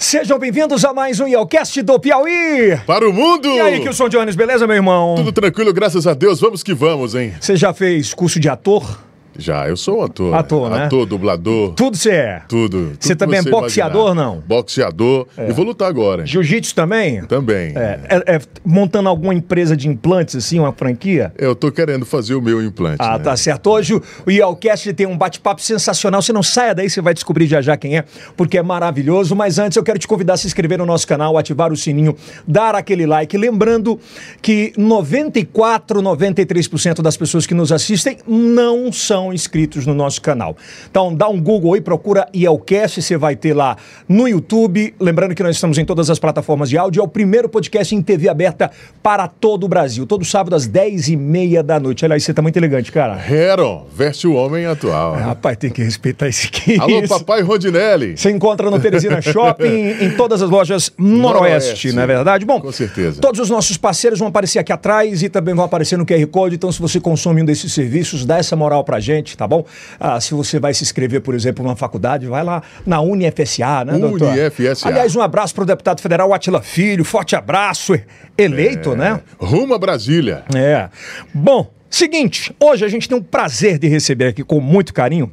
Sejam bem-vindos a mais um Yelcast do Piauí. Para o mundo! E aí, Kilson Jones, beleza, meu irmão? Tudo tranquilo, graças a Deus. Vamos que vamos, hein? Você já fez curso de ator? Já, eu sou um ator. Ator, né? Ator, dublador. Tudo você é. Tudo. Você também é boxeador, imaginar. não? Boxeador. E vou lutar agora. Jiu-jitsu também? Também. É, é- é montando alguma empresa de implantes, assim, uma franquia? Eu tô querendo fazer o meu implante. Ah, né? tá certo. Hoje o- Yelcast tem um bate-papo sensacional. Você não saia daí, você vai descobrir já já quem é, porque é maravilhoso. Mas antes eu quero te convidar a se inscrever no nosso canal, ativar o sininho, dar aquele like. Lembrando que 94, 93% das pessoas que nos assistem não são inscritos no nosso canal. Então dá um Google aí, procura Yelcast, você vai ter lá no YouTube. Lembrando que nós estamos em todas as plataformas de áudio. É o primeiro podcast em TV aberta para todo o Brasil. Todo sábado às 10h30 da noite. Aliás, você tá muito elegante, cara. Heron, veste o homem atual. Rapaz, tem que respeitar esse que Alô, papai Rondinelli. Você encontra no Teresina Shopping, em todas as lojas Noroeste, Noroeste. não é verdade? Bom, Com certeza. todos os nossos parceiros vão aparecer aqui atrás e também vão aparecer no QR Code. Então, se você consome um desses serviços, dá essa moral pra gente, tá bom? Ah, se você vai se inscrever, por exemplo, numa faculdade, vai lá na UniFSA, né, doutor? UniFSA. Aliás, um abraço pro deputado federal Atila Filho, forte abraço, eleito, né? Rumo a Brasília. É. Bom, seguinte, hoje a gente tem o prazer de receber aqui com muito carinho.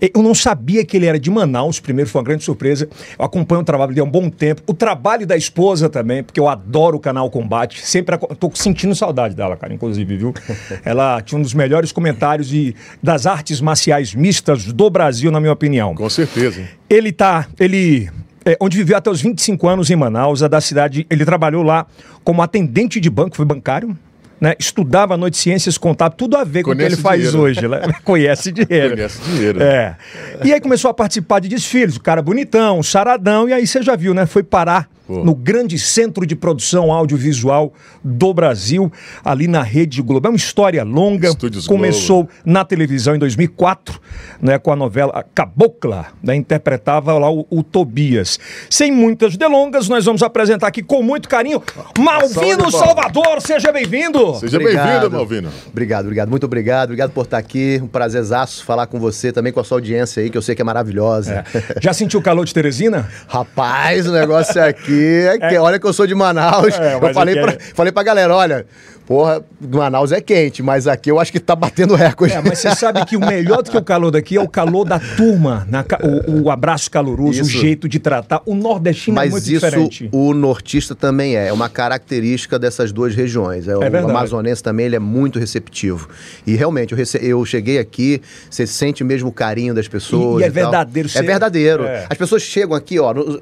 Eu não sabia que ele era de Manaus, primeiro foi uma grande surpresa. Eu acompanho o trabalho dele há um bom tempo. O trabalho da esposa também, porque eu adoro o canal Combate. Sempre tô sentindo saudade dela, cara, inclusive, viu? Ela tinha um dos melhores comentários de, das artes marciais mistas do Brasil, na minha opinião. Com certeza. Ele tá. Ele. é, onde viveu até os 25 anos em Manaus, da cidade. Ele trabalhou lá como atendente de banco, foi bancário. Né? Estudava à noite ciências contábeis, tudo a ver com o que ele faz dinheiro. hoje. Né? Conhece dinheiro. Conhece dinheiro. É. E aí começou a participar de desfiles, o cara bonitão, saradão, e aí você já viu, né? Foi parar Pô. no grande centro de produção audiovisual do Brasil, ali na Rede Globo. É uma história longa. Estúdios Começou na televisão em 2004, né, com a novela Cabocla, né, interpretava lá o, o Tobias. Sem muitas delongas, nós vamos apresentar aqui com muito carinho Malvino. Salvador, seja bem-vindo. Seja Obrigado. bem-vindo, Malvino. Obrigado, obrigado. Muito obrigado. Obrigado por estar aqui. Um prazerzaço falar com você, também com a sua audiência aí, que eu sei que é maravilhosa. Já sentiu o calor de Teresina? Rapaz, o negócio aqui é que olha que eu sou de Manaus. É, eu falei, aqui pra, é- falei pra galera, olha, porra, Manaus é quente, mas aqui eu acho que tá batendo recorde. É, mas você sabe que o melhor do que o calor daqui é o calor da turma, na o, o abraço caloroso, o Isso. jeito de tratar. O nordestino é Mas muito isso diferente. o nortista também é, é uma característica dessas duas regiões. É, o verdade. amazonense também ele é muito receptivo. E realmente, eu, rece- eu cheguei aqui, você sente mesmo o carinho das pessoas. E- e é tal. verdadeiro, É verdadeiro. É. As pessoas chegam aqui, ó, no-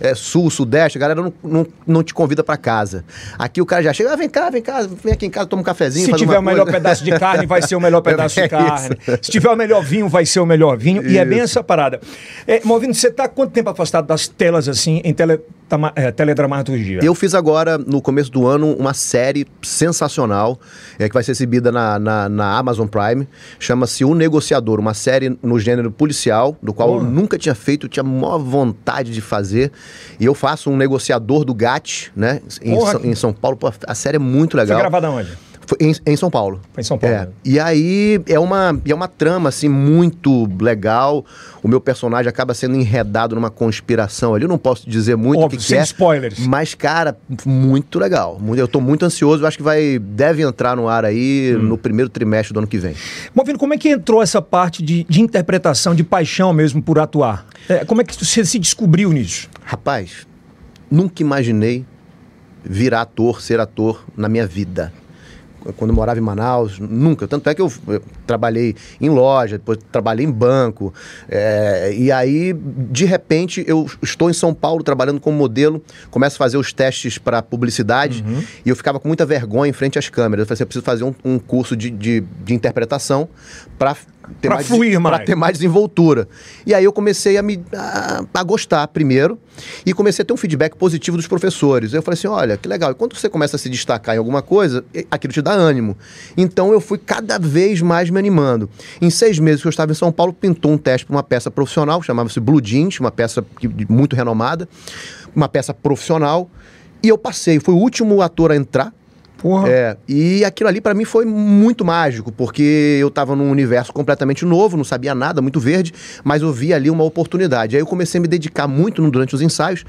é, sul, sudeste, a galera não, não, não te convida pra casa. Aqui o cara já chega, ah, vem cá, vem cá, vem aqui em casa, toma um cafezinho. Se tiver o melhor coisa. pedaço de carne, vai ser o melhor pedaço É de carne. Se tiver o melhor vinho, vai ser o melhor vinho. E é bem essa parada. É, Malvino, você está quanto tempo afastado das telas, assim, em tele, tama- é, teledramaturgia? Eu fiz agora, no começo do ano, uma série sensacional, é, que vai ser exibida na, na, na Amazon Prime. Chama-se O Negociador, uma série no gênero policial, do qual eu nunca tinha feito, tinha maior vontade de fazer. E eu faço um negociador do GAT, né? Em, Porra, São, que- em São Paulo. Pô, a série é muito legal. Gravada onde? Foi em, em São Paulo. Foi em São Paulo, É. né? E aí é uma, é uma trama assim muito legal. O meu personagem acaba sendo enredado numa conspiração ali. Eu não posso dizer muito Óbvio, o que, que sem é. spoilers. Mas, cara, muito legal. Eu tô muito ansioso. Eu acho que vai deve entrar no ar aí Hum. no primeiro trimestre do ano que vem. Malvino, como é que entrou essa parte de, de interpretação, de paixão mesmo por atuar? É, como é que você se descobriu nisso? Rapaz, nunca imaginei virar ator, ser ator na minha vida. Quando eu morava em Manaus, nunca. Tanto é que eu, eu trabalhei em loja, depois trabalhei em banco. é, e aí, de repente, eu estou em São Paulo trabalhando como modelo, começo a fazer os testes para publicidade e eu ficava com muita vergonha em frente às câmeras. Eu falei assim, eu preciso fazer um, um curso de, de, de interpretação para ter, Pra mais- fluir mais. pra ter mais desenvoltura. E aí eu comecei a me a, a gostar primeiro e comecei a ter um feedback positivo dos professores. Eu falei assim, olha, que legal. E quando você começa a se destacar em alguma coisa, aquilo te dá ânimo. Então eu fui cada vez mais me animando. Em seis meses que eu estava em São Paulo, pintou um teste para uma peça profissional, chamava-se Blue Jeans, uma peça muito renomada, uma peça profissional. E eu passei, fui o último ator a entrar Porra. É, e aquilo ali pra mim foi muito mágico, porque eu tava num universo completamente novo, não sabia nada, muito verde, mas eu vi ali uma oportunidade. Aí eu comecei a me dedicar muito durante os ensaios.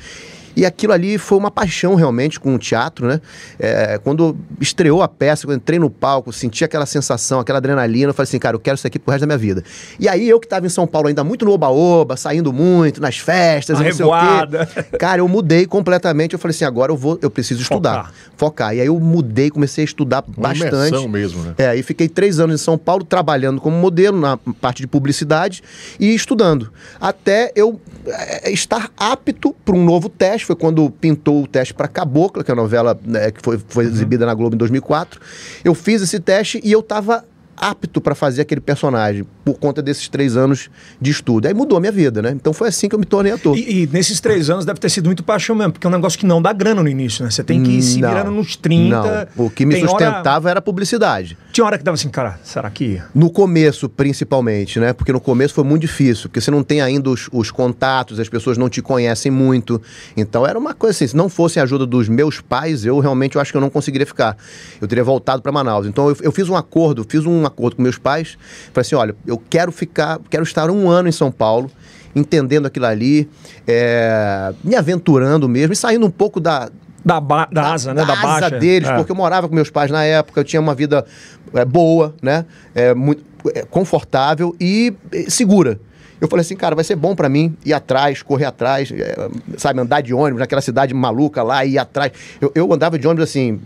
E aquilo ali foi uma paixão realmente com o teatro, né? É, quando estreou a peça, quando eu entrei no palco, senti aquela sensação, aquela adrenalina, eu falei assim, cara, eu quero isso aqui pro resto da minha vida. E aí eu que tava em São Paulo ainda muito no oba-oba, saindo muito, nas festas, e não sei o quê. Cara, eu mudei completamente. Eu falei assim, agora eu vou, eu preciso estudar, Focar. focar. E aí eu mudei, comecei a estudar Uma bastante. mesmo, né? É, e fiquei três anos em São Paulo trabalhando como modelo na parte de publicidade e estudando. Até eu é, estar apto para um novo teste. Foi quando pintou o teste para Cabocla, que é a novela né, que foi, foi exibida na Globo em 2004. Eu fiz esse teste e eu estava apto para fazer aquele personagem por conta desses três anos de estudo. Aí mudou a minha vida, né? Então foi assim que eu me tornei ator. E, e nesses três anos deve ter sido muito paixão mesmo, porque é um negócio que não dá grana no início, né? Você tem que ir se Não, virando nos 30. Não. O que me Tem hora- sustentava era a publicidade. Tinha hora que dava assim, cara, será que? No começo, principalmente, né? Porque no começo foi muito difícil, porque você não tem ainda os, os contatos, as pessoas não te conhecem muito. Então era uma coisa assim, se não fosse a ajuda dos meus pais, eu realmente eu acho que eu não conseguiria ficar. Eu teria voltado para Manaus. Então eu, eu fiz um acordo, fiz um acordo com meus pais, falei assim, olha, eu quero ficar, quero estar um ano em São Paulo, entendendo aquilo ali, é, me aventurando mesmo e saindo um pouco da, Da, ba- da asa, né? Da, asa baixa. deles, É. porque eu morava com meus pais na época, eu tinha uma vida é, boa, né? É, muito é, confortável e é, segura. Eu falei assim, cara, vai ser bom pra mim ir atrás, correr atrás, é, sabe, andar de ônibus naquela cidade maluca lá, ir atrás. Eu, eu andava de ônibus assim.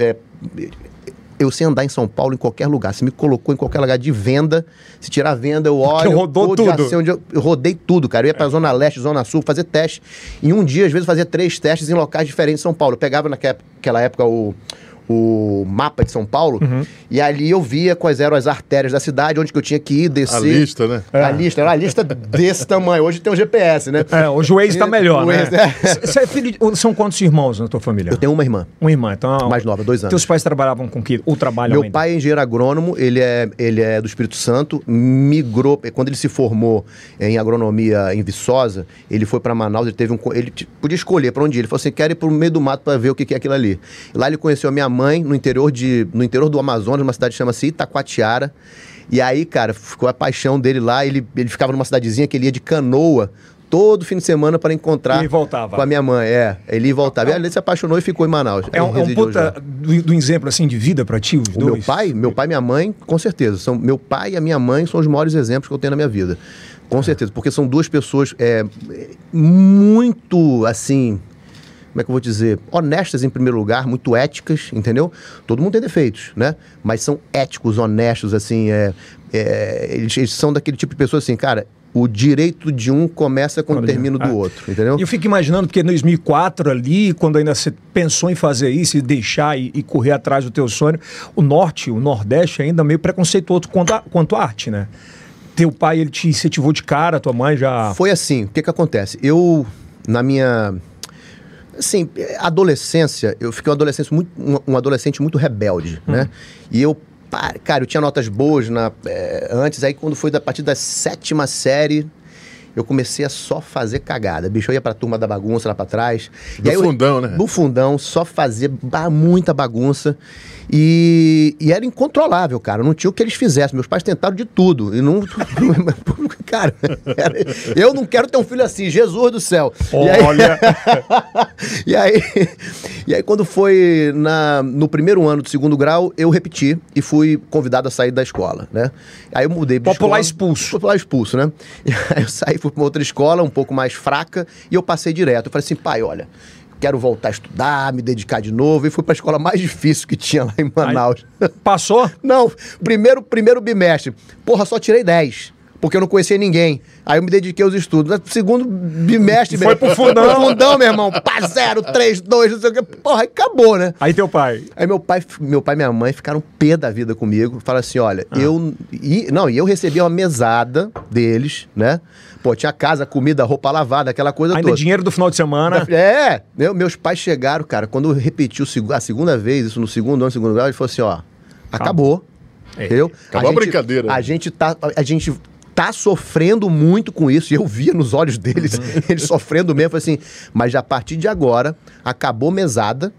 Eu sei andar em São Paulo em qualquer lugar. Se me colocou em qualquer lugar de venda, se tirar a venda, eu olho. Porque rodou eu tudo. eu, eu rodei tudo, cara. Eu ia pra Zona Leste, Zona Sul, fazer teste. Em um dia, às vezes, fazia três testes em locais diferentes de São Paulo. Eu pegava naquela época o, o mapa de São Paulo Uhum. e ali eu via quais eram as artérias da cidade, onde que eu tinha que ir, descer. A lista, né? A lista, era uma lista desse tamanho. Hoje tem o GPS, né? É, hoje o Waze tá melhor, O né? Waze, é. Você é filho de- São quantos irmãos na tua família? Eu tenho uma irmã, Uma irmã, então... mais nova, dois anos. Teus pais trabalhavam com que? Ou trabalham Meu ainda? pai é engenheiro agrônomo, ele é, ele é do Espírito Santo, migrou, quando ele se formou em agronomia em Viçosa, ele foi para Manaus, ele teve um, ele podia escolher para onde ir, ele falou assim, quero ir para o meio do mato para ver o que, que é aquilo ali. Lá ele conheceu a minha mãe no interior de, no interior do Amazonas, numa cidade que chama-se Itacoatiara, e aí, cara, ficou a paixão dele lá, ele, ele ficava numa cidadezinha que ele ia de canoa, todo fim de semana para encontrar E voltava. com a minha mãe, é, ele voltava. E aí ele se apaixonou e ficou em Manaus. É um, é um puta do, do exemplo, assim, de vida pra ti, os O dois? meu pai, meu pai e minha mãe, com certeza. São, meu pai e a minha mãe são os maiores exemplos que eu tenho na minha vida. Com certeza, porque são duas pessoas é, muito, assim, como é que eu vou dizer? Honestas em primeiro lugar, muito éticas, entendeu? Todo mundo tem defeitos, né? Mas são éticos, honestos, assim, é, é, eles, eles são daquele tipo de pessoa assim, cara, o direito de um começa termina o do ah. outro, entendeu? E eu fico imaginando, porque em 2004 ali, quando ainda você pensou em fazer isso e deixar e, e correr atrás do teu sonho, o Norte, o Nordeste ainda meio preconceituoso quanto a, quanto à arte, né? Teu pai, ele te incentivou de cara, tua mãe já... Foi assim, o que que acontece? Eu, na minha, assim, adolescência, eu fiquei um adolescente muito, um, um adolescente muito rebelde, né? E eu, cara, eu tinha notas boas na, eh, antes, aí quando foi da a partir da sétima série, eu comecei a só fazer cagada. Bicho, eu ia pra turma da bagunça lá pra trás. Do aí eu- fundão, né? Do fundão, só fazer muita bagunça. E, e era incontrolável, cara. Não tinha o que eles fizessem. Meus pais tentaram de tudo. E não. cara, era- eu não quero ter um filho assim, Jesus do céu. E aí- Olha, e aí, e aí quando foi na, no primeiro ano do segundo grau, eu repeti e fui convidado a sair da escola, né? Aí eu mudei de Popular escola. expulso. Popular expulso, né? E aí eu saí, fui para uma outra escola, um pouco mais fraca, e eu passei direto. Eu falei assim, pai, olha, quero voltar a estudar, me dedicar de novo. E fui para a escola mais difícil que tinha lá em Manaus. passou? Não, primeiro, primeiro bimestre. Porra, só tirei 10. Porque eu não conhecia ninguém. Aí eu me dediquei aos estudos. No segundo bimestre, Foi pro fundão. Pro fundão, meu irmão. Pá, zero, três, dois, não sei o quê. Porra, aí acabou, né? Aí teu pai... Aí meu pai, meu pai e minha mãe ficaram pé da vida comigo. Falaram assim, olha, Ah. eu... E, não, e eu recebi uma mesada deles, né? Pô, tinha casa, comida, roupa lavada, aquela coisa Ainda toda. dinheiro do final de semana. É, meu- meus pais chegaram, cara, quando eu repeti o a segunda vez, isso no segundo ano, segundo grau, ele falou assim, ó, acabou. É, Entendeu? acabou a brincadeira. A gente tá, a gente tá sofrendo muito com isso, e eu via nos olhos deles, Uhum. eles sofrendo mesmo, falei assim, mas a partir de agora, acabou mesada,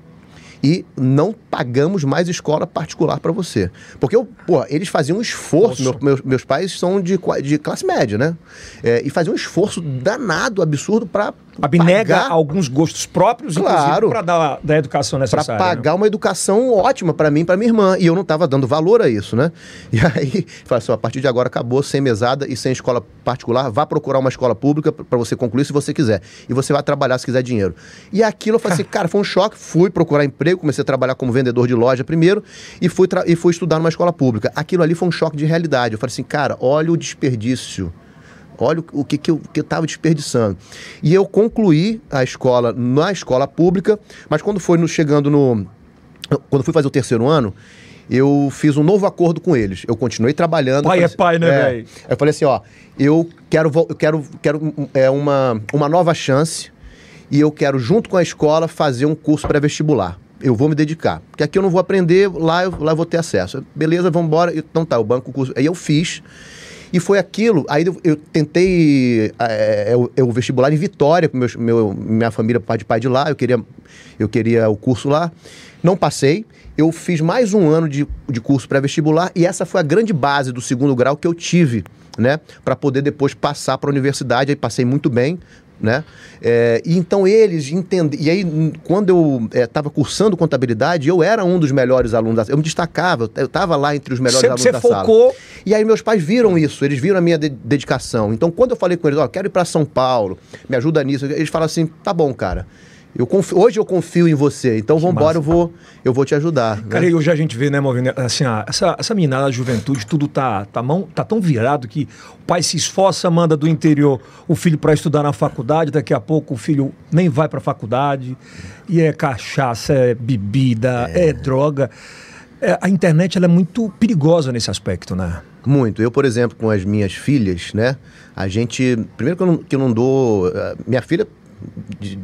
e não pagamos mais escola particular para você. Porque eu, pô, eles faziam um esforço, meu, meus, meus pais são de, de classe média, né? É, e faziam um esforço danado, absurdo, para Abnega pagar alguns gostos próprios, Claro. para dar da educação para necessária. né? pagar uma educação ótima para mim e para minha irmã. E eu não estava dando valor a isso, né? E aí, falei assim, a partir de agora acabou, sem mesada e sem escola particular, vá procurar uma escola pública para você concluir se você quiser. E você vai trabalhar se quiser dinheiro. E aquilo eu falei assim, cara, foi um choque. Fui procurar emprego, comecei a trabalhar como vendedor de loja primeiro e fui, e fui estudar numa escola pública. Aquilo ali foi um choque de realidade. Eu falei assim, cara, olha o desperdício. Olha o- que, que eu estava desperdiçando. E eu concluí a escola na escola pública, mas quando foi no- chegando no. Quando fui fazer o terceiro ano, eu fiz um novo acordo com eles. Eu continuei trabalhando. Pai é falei pai, né, é. véi? Eu falei assim, ó, eu quero, eu quero, quero é, uma, uma nova chance e eu quero, junto com a escola, fazer um curso pré-vestibular. Eu vou me dedicar. Porque aqui eu não vou aprender, lá eu, lá eu vou ter acesso. Beleza, vamos embora. Então tá, o banco, curso. Aí eu fiz. E foi aquilo. Aí eu, eu tentei é, é, o- é, o vestibular em Vitória, com meus, meu, minha família, pai de pai de lá. Eu queria, eu queria o curso lá. Não passei. Eu fiz mais um ano de, de curso pré-vestibular e essa foi a grande base do segundo grau que eu tive, né? Para poder depois passar para a universidade. Aí passei muito bem, né? É, e então eles entendem. E aí, quando eu estava cursando contabilidade, eu era um dos melhores alunos da Eu me destacava, eu estava lá entre os melhores Você, alunos você da sala. focou. E aí meus pais viram isso, eles viram a minha de- dedicação. Então quando eu falei com eles, ó, quero ir para São Paulo, me ajuda nisso, eles falam assim, tá bom, cara. Eu confio- hoje eu confio em você, então vamos embora, eu vou, eu vou te ajudar. né? Cara, e hoje a gente vê, né, Movimento, assim, ah, essa, essa meninada da juventude, tudo tá, tá, mão, tá tão virado que o pai se esforça, manda do interior o filho para estudar na faculdade, daqui a pouco o filho nem vai para faculdade, e é cachaça, é bebida, é, droga. É, a internet ela é muito perigosa nesse aspecto, né? Muito. Eu, por exemplo, com as minhas filhas, né? A gente. Primeiro que eu não, que eu não dou. eh, Minha filha, de,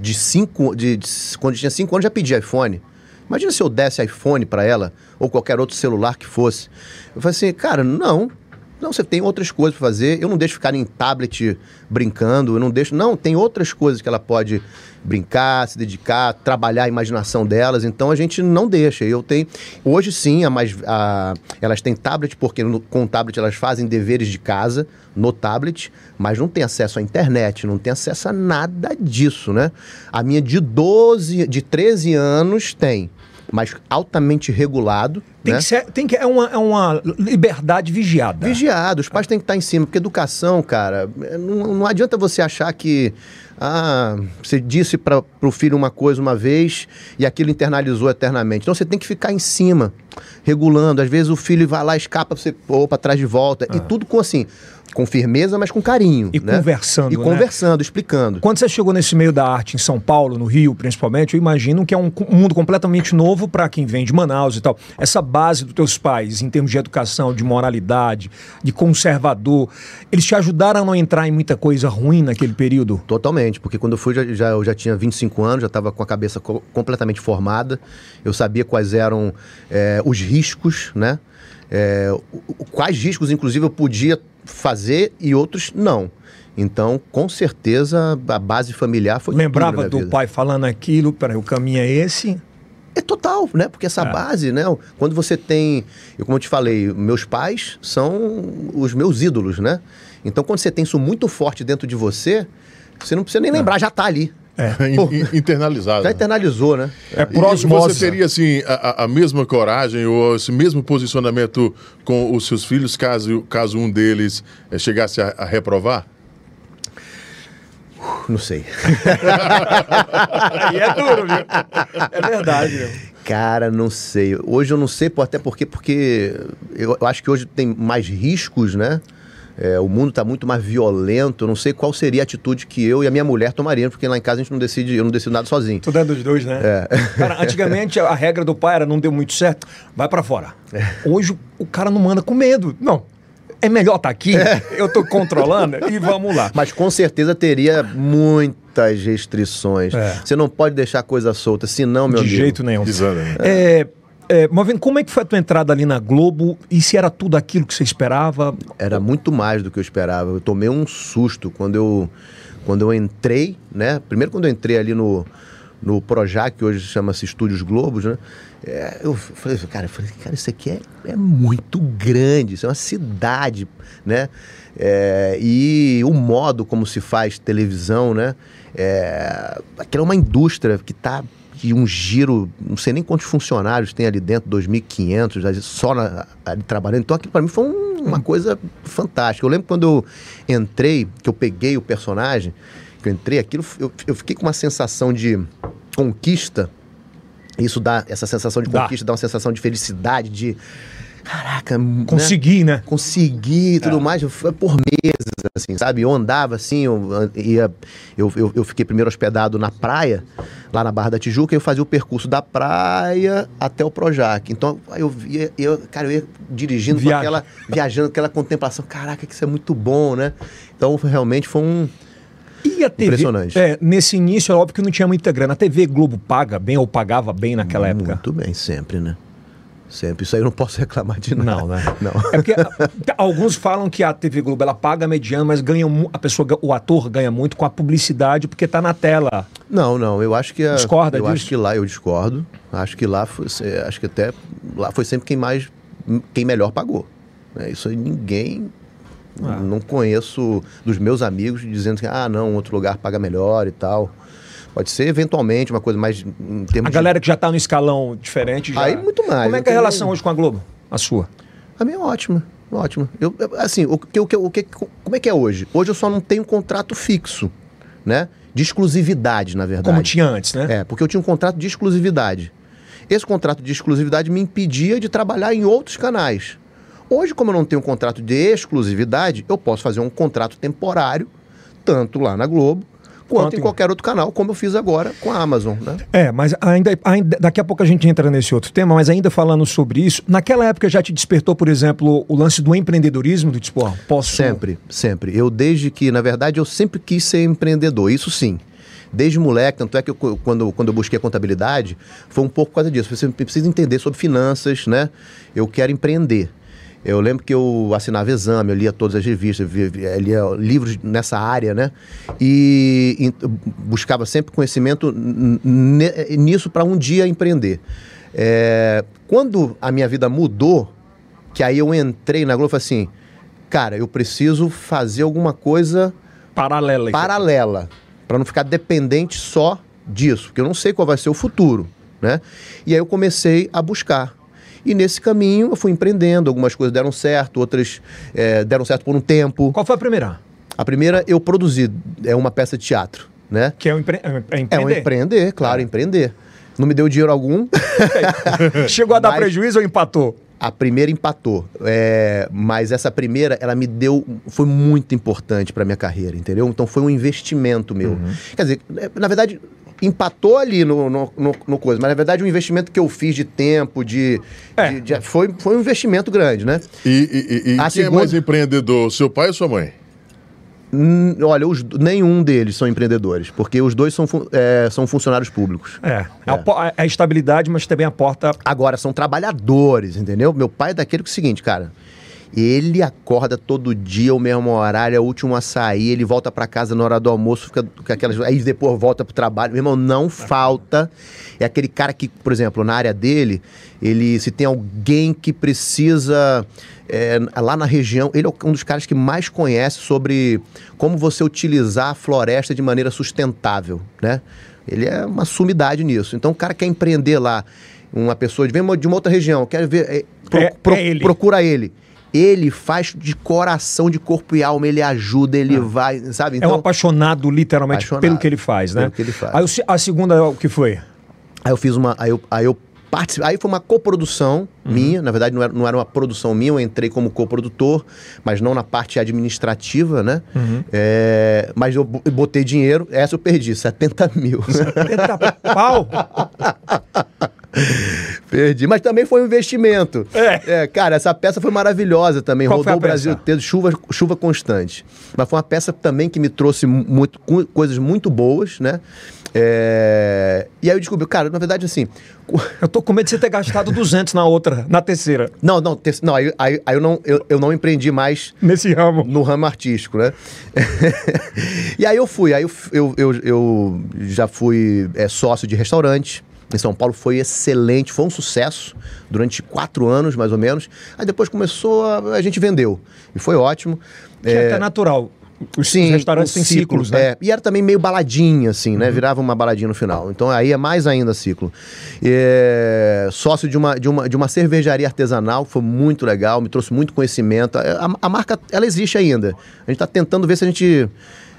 de cinco. De, de- quando tinha cinco anos, já pedia iPhone. Imagina se eu desse iPhone para ela, ou qualquer outro celular que fosse. Eu falei assim, cara, não. Não, você tem outras coisas para fazer. Eu não deixo ficar em tablet brincando, eu não deixo. Não, tem outras coisas que ela pode brincar, se dedicar, trabalhar a imaginação delas. Então a gente não deixa. Eu tenho. Hoje sim, a mais, a- elas têm tablet, porque no- com o tablet elas fazem deveres de casa no tablet, mas não tem acesso à internet, não tem acesso a nada disso, né? A minha de 12, de 13 anos tem, mas altamente regulado. Tem né? que ser, tem que, é, uma, é uma liberdade vigiada. Vigiado, os pais têm que estar em cima, porque educação, cara, é, não, não adianta você achar que ah, você disse para o filho uma coisa uma vez e aquilo internalizou eternamente. Então você tem que ficar em cima, regulando. Às vezes o filho vai lá, escapa, você ou para trás de volta. E tudo com assim, com firmeza, mas com carinho. E né? conversando, E né? conversando, explicando. Quando você chegou nesse meio da arte em São Paulo, no Rio principalmente, eu imagino que é um, um mundo completamente novo para quem vem de Manaus e tal. Essa base dos teus pais, em termos de educação, de moralidade, de conservador, eles te ajudaram a não entrar em muita coisa ruim naquele período? Totalmente, porque quando eu fui, já, já- eu já tinha 25 anos, já estava com a cabeça co- completamente formada, eu sabia quais eram eh, os riscos, né? O- quais riscos, inclusive, eu podia fazer e outros não. Então, com certeza, a base familiar foi Lembrava do vida. pai falando aquilo, peraí, o caminho é esse. É total, né? Porque essa É. base, né? Quando você tem. Eu, como eu te falei, meus pais são os meus ídolos, né? Então, quando você tem isso muito forte dentro de você, você não precisa nem lembrar, já tá ali. In- internalizado. Já internalizou, né? É osmose. você teria assim a, a- mesma coragem ou esse mesmo posicionamento com os seus filhos caso, caso um deles eh, chegasse a, a reprovar? Não sei. Aí é duro, viu? É verdade, viu? Cara, não sei. Hoje eu não sei, até porque, porque eu acho que hoje tem mais riscos, né? É, o mundo está muito mais violento. Eu não sei qual seria a atitude que eu e a minha mulher tomariam, porque lá em casa a gente não decide, eu não decido nada sozinho. Tudo é dos dois, né? Cara, antigamente a regra do pai era não deu muito certo, vai pra fora. Hoje o cara não manda com medo. Não. É melhor estar aqui, eu tô controlando e vamos lá. Mas com certeza teria muitas restrições. É. Você não pode deixar coisa solta, senão, meu De amigo. jeito nenhum. Pisando, né? É, é, Movendo, como é que foi a tua entrada ali na Globo e se era tudo aquilo que você esperava? Era muito mais do que eu esperava. Eu tomei um susto quando eu, quando eu entrei, né? Primeiro quando eu entrei ali no, no Projac, que hoje chama-se Estúdios Globos, né? É, eu falei, cara, eu falei, cara, isso aqui é, é muito grande, isso é uma cidade, né? É, e o modo como se faz televisão, né? É, aquela é uma indústria que está que um giro, não sei nem quantos funcionários tem ali dentro, 2.500, só na, ali trabalhando. Então aquilo para mim foi um, uma coisa fantástica. Eu lembro quando eu entrei, que eu peguei o personagem, que eu entrei, aquilo, eu, eu fiquei com uma sensação de conquista. Isso dá, essa sensação de Dá. conquista dá uma sensação de felicidade, de caraca, Consegui, né? consegui e tudo É. mais. Foi por meses, assim, sabe? Eu andava assim, eu, ia, eu, eu, eu fiquei primeiro hospedado na praia, lá na Barra da Tijuca, e eu fazia o percurso da praia até o Projac. Então, eu via, eu, cara, eu ia dirigindo aquela, viajando, com aquela contemplação. Caraca, que isso é muito bom, né? Então, realmente foi um. E a TV? Impressionante. É, nesse início, é óbvio que não tinha muita grana. A TV Globo paga bem ou pagava bem naquela época? Muito bem, sempre, né? Sempre. Isso aí eu não posso reclamar de nada. Não, né? Não. É porque a- alguns falam que a TV Globo ela paga mediano, mas ganha a pessoa, o ator ganha muito com a publicidade porque tá na tela. Não, não, eu acho que a, Discorda eu disso? acho que lá eu discordo. Acho que lá foi, é, acho que até lá foi sempre quem mais quem melhor pagou. né? Isso aí ninguém Ah. não conheço dos meus amigos dizendo que ah, não, outro lugar paga melhor e tal. Pode ser eventualmente uma coisa mais em termos A de- galera que já tá no escalão diferente já. Aí, muito mais, Como é que é a relação nem- hoje com a Globo? A sua? A minha é ótima, ótima. Eu, assim, o que, o que, o que, como é que é hoje? Hoje eu só não tenho um contrato fixo, né? De exclusividade, na verdade. Como tinha antes, né? É, porque eu tinha um contrato de exclusividade. Esse contrato de exclusividade me impedia de trabalhar em outros canais. Hoje, como eu não tenho um contrato de exclusividade, eu posso fazer um contrato temporário, tanto lá na Globo, quanto, Quanto em em- qualquer outro canal, como eu fiz agora com a Amazon, né? É, mas ainda, ainda- daqui a pouco a gente entra nesse outro tema, mas ainda falando sobre isso, naquela época já te despertou, por exemplo, o lance do empreendedorismo, do tipo, ó, posso... Sempre, sempre. Eu desde que, na verdade, eu sempre quis ser empreendedor, isso sim. Desde moleque, tanto é que eu, quando, quando eu busquei a contabilidade, foi um pouco por causa disso. Você precisa entender sobre finanças, né? Eu quero empreender. Eu lembro que eu assinava exame, eu lia todas as revistas, via- via- lia livros nessa área, né? E, e buscava sempre conhecimento nisso para um dia empreender. É, quando a minha vida mudou, que aí eu entrei na Globo e falei assim, cara, eu preciso fazer alguma coisa Paralela. aqui. paralela, para não ficar dependente só disso, porque eu não sei qual vai ser o futuro, né? E aí eu comecei a buscar. E nesse caminho eu fui empreendendo, algumas coisas deram certo, outras eh, deram certo por um tempo. Qual foi a primeira? A primeira eu produzi, é uma peça de teatro, né? Que é, o empre... é É um empreender. empreender, claro, empreender. Não me deu dinheiro algum. Chegou a dar Mas- prejuízo ou empatou? A primeira empatou, é, mas essa primeira, ela me deu, foi muito importante para minha carreira, entendeu? Então foi um investimento meu. Uhum. Quer dizer, é, na verdade, empatou ali no, no, no- no coisa, mas na verdade o investimento que eu fiz de tempo, de, É. de- de- foi, foi um investimento grande, né? E, e, e- e quem segunda- é mais empreendedor, seu pai ou sua mãe? Hum, olha, os- nenhum deles são empreendedores, porque os dois são, fun- é, são funcionários públicos. É. Po- a- a estabilidade, mas também a porta. Agora, são trabalhadores, entendeu? Meu pai é daquele que é o seguinte, cara. Ele acorda todo dia, o mesmo horário, é o último a sair, ele volta pra casa na hora do almoço, fica com aquelas. Aí depois volta pro trabalho. Meu irmão, não falta. É aquele cara que, por exemplo, na área dele, ele se tem alguém que precisa. é, lá na região, ele é um dos caras que mais conhece sobre como você utilizar a floresta de maneira sustentável, né? Ele é uma sumidade nisso. Então, o cara quer empreender lá, uma pessoa de, de uma outra região, quer ver, é, pro- É- pro- é ele. procura ele. Ele faz de coração, de corpo e alma, ele ajuda, ele vai, sabe? é um apaixonado, literalmente, Apaixonado pelo que ele faz, né? pelo que ele faz. Aí a segunda, o que foi? Aí eu fiz uma. Aí eu, aí eu participei. Aí foi uma coprodução Uhum. minha. Na verdade, não era, não era uma produção minha, eu entrei como coprodutor, mas não na parte administrativa, né? Uhum. É, mas eu bo- botei dinheiro, essa eu perdi, 70 mil. Eita pau! perdi. Mas também foi um investimento. É. cara, essa peça foi maravilhosa também. Qual Rodou o Brasil inteiro, chuva, chuva constante. Mas foi uma peça também que me trouxe muito, coisas muito boas, né? É, E aí eu descobri, cara, na verdade, assim. Eu tô com medo de você ter gastado 200 na outra, na terceira, Não, não, te- não aí, aí, aí eu, não eu, eu não empreendi mais nesse ramo. no ramo artístico, né? e aí eu fui, aí eu, eu, eu, eu já fui é, sócio de restaurante. Em São Paulo foi excelente, foi um sucesso durante quatro anos, mais ou menos. Aí depois começou, a, a gente vendeu. E foi ótimo. Que é até natural. Os, os restaurantes têm ciclo, ciclos, né? é. E era também meio baladinha, assim, né? Virava uma baladinha no final. Então aí é mais ainda ciclo. É, Sócio de uma, de, uma, de uma cervejaria artesanal, foi muito legal, me trouxe muito conhecimento. A, a- a marca, ela existe ainda. A gente tá tentando ver se a gente...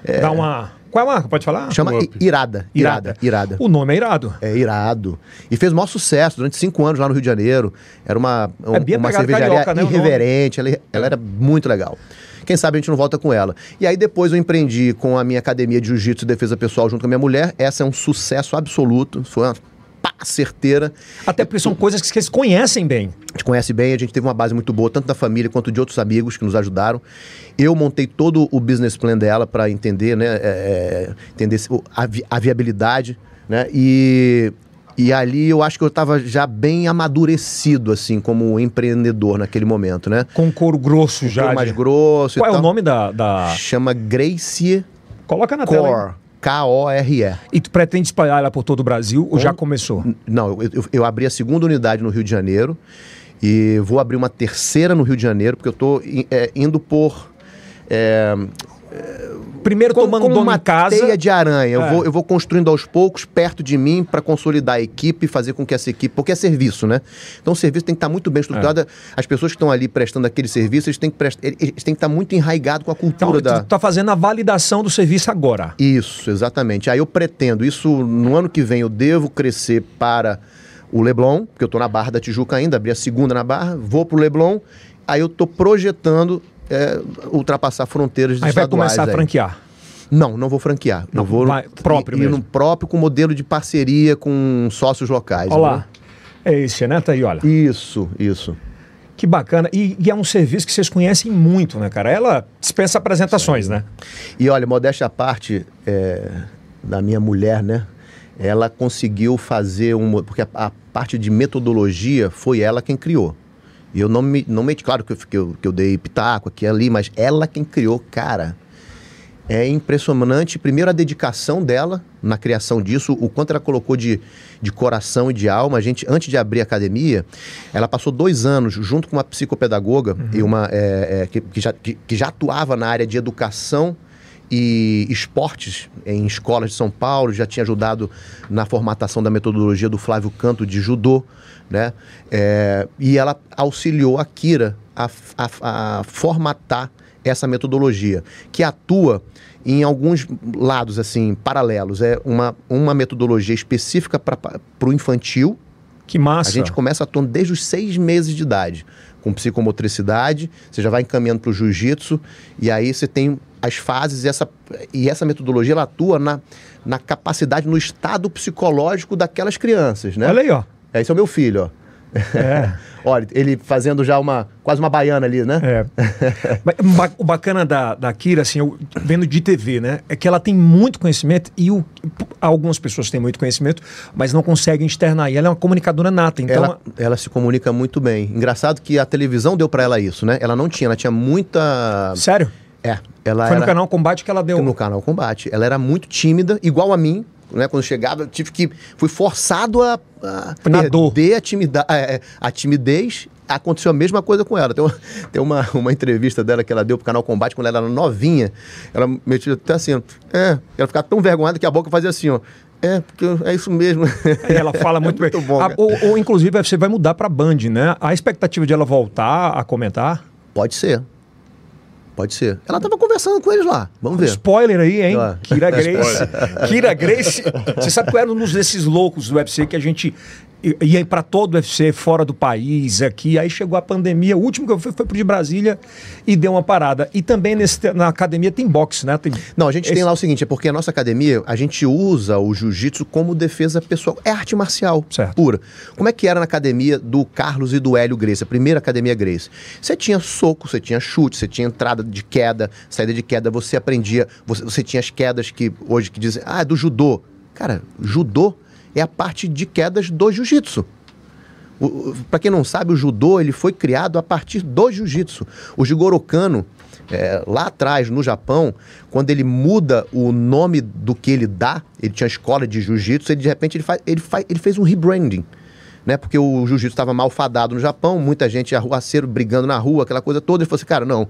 é, Dá uma. Qual é a marca? Pode falar? chama Up. Irada. Irada. Irada. O nome é irado. É irado. E fez o maior sucesso durante cinco anos lá no Rio de Janeiro. Era uma, um- É uma cervejaria carioca, né, irreverente. Ela, ela era muito legal. Quem sabe a gente não volta com ela. E aí depois eu empreendi com a minha academia de jiu-jitsu e defesa pessoal junto com a minha mulher. Essa é um sucesso absoluto. Foi uma pá, certeira. Até porque são coisas que vocês conhecem bem. A gente conhece bem, a gente teve uma base muito boa, tanto da família quanto de outros amigos que nos ajudaram. Eu montei todo o business plan dela para entender, né, é, é, entender o- a, vi- a viabilidade, né, e, e ali eu acho que eu estava já bem amadurecido, assim, como empreendedor naquele momento, né. Com couro grosso já. Couro mais grosso Qual é o tal. nome da. da... Chama Gracie Coloca na tela. aí. K-O-R-E. E tu pretende espalhar ela por todo o Brasil ou já começou? Não, eu, eu- eu abri a segunda unidade no Rio de Janeiro e vou abrir uma terceira no Rio de Janeiro, porque eu estou indo por. é, Primeiro como, tomando como dono uma em casa. teia de aranha. Eu, É. vou, eu vou construindo aos poucos, perto de mim, para consolidar a equipe fazer com que essa equipe. Porque é serviço, né? Então o serviço tem que estar muito bem estruturado. É. As pessoas que estão ali prestando aquele serviço, eles têm que, eles têm que estar muito enraigados com a Então, cultura tu da. tá fazendo a validação do serviço agora. Isso, exatamente. Aí eu pretendo, isso no ano que vem eu devo crescer para o Leblon, porque eu estou na Barra da Tijuca ainda, abri a segunda na Barra, vou para o Leblon, aí eu estou projetando é, ultrapassar fronteiras Aí vai estaduais. começar a aí. franquear. Não, não vou franquear. Não, eu vou vai próprio ir, mesmo. no próprio com modelo de parceria com sócios locais. Olha lá. É esse, né? Tá aí, olha. Isso, isso. Que bacana. E, e é um serviço que vocês conhecem muito, né, cara? Ela dispensa apresentações, né? E olha, modéstia à parte é, da minha mulher, né? Ela conseguiu fazer um. Porque a, a parte de metodologia foi ela quem criou. E eu não me. Não me claro que eu, que, eu, que eu dei pitaco aqui ali, mas ela quem criou, cara. É impressionante, primeiro, a dedicação dela na criação disso, o quanto ela colocou de, de coração e de alma. A gente, antes de abrir a academia, ela passou dois anos junto com uma psicopedagoga e uma, é, é, que, que já, que, que já atuava na área de educação e esportes em escolas de São Paulo, já tinha ajudado na formatação da metodologia do Flávio Canto de judô, né? É, e ela auxiliou a Kira a, a- a formatar essa metodologia, que atua em alguns lados assim paralelos. É uma, uma metodologia específica para o infantil, Que massa. a gente começa atuando desde os seis meses de idade, com psicomotricidade, você já vai encaminhando para o jiu-jitsu, e aí você tem as fases, e essa, e essa metodologia ela atua na, na capacidade, no estado psicológico daquelas crianças, né? Olha aí, ó. Esse é o meu filho, ó. É. Olha, ele fazendo já uma, quase uma baiana ali, né? É. O bacana da, da Kira, assim, eu vendo de TV, né? É que ela tem muito conhecimento e o, algumas pessoas têm muito conhecimento, mas não conseguem externar. E ela é uma comunicadora nata. Então, ela, ela se comunica muito bem. Engraçado que a televisão deu para ela isso, né? Ela não tinha, ela tinha muita... sério? É, ela Foi era... no canal Combate que ela deu. no canal Combate. Ela era muito tímida, igual a mim. Né, quando chegava, tive que. Fui forçado a, a perder a, timida, a, a timidez. Aconteceu a mesma coisa com ela. Tem, uma, tem uma, uma entrevista dela que ela deu pro canal Combate quando ela era novinha. Ela metia até assim, ó, é. Ela ficava tão vergonhada que a boca fazia assim, ó. É, porque é isso mesmo. É, Ela fala muito, É muito bem. bom, A- cara. ou, ou, inclusive, você vai mudar pra Band, né? A expectativa de ela voltar a comentar. Pode ser. Pode ser. Ela tava conversando com eles lá. Vamos ver. Spoiler aí, hein? Ah. Kira Grace. Kira Grace. Você sabe que eu era um desses loucos do UFC que a gente ia para todo o UFC, fora do país, aqui. Aí chegou a pandemia. O último que eu fui foi pro de Brasília e deu uma parada. E também nesse, na academia tem boxe, né? Tem, Não, a gente Esse- tem lá o seguinte, é porque a nossa academia, a gente usa o jiu-jitsu como defesa pessoal. É arte marcial Certo. pura. Como é que era na academia do Carlos e do Hélio Grace, a primeira academia Grace? Você tinha soco, você tinha chute, você tinha entrada de queda, saída de queda, você aprendia, você, você tinha as quedas que hoje que dizem, ah, é do judô. cara, judô é a parte de quedas do jiu-jitsu. Para quem não sabe, o judô ele foi criado a partir do jiu-jitsu. O Jigoro Kano, é, lá atrás, no Japão, quando ele muda o nome do que ele dá, ele tinha escola de jiu-jitsu, ele de repente ele, faz, ele, faz, ele fez um rebranding. Né, porque o jiu-jitsu estava mal fadado no Japão, muita gente arruaceiro brigando na rua, aquela coisa toda. Ele falou assim, cara, não,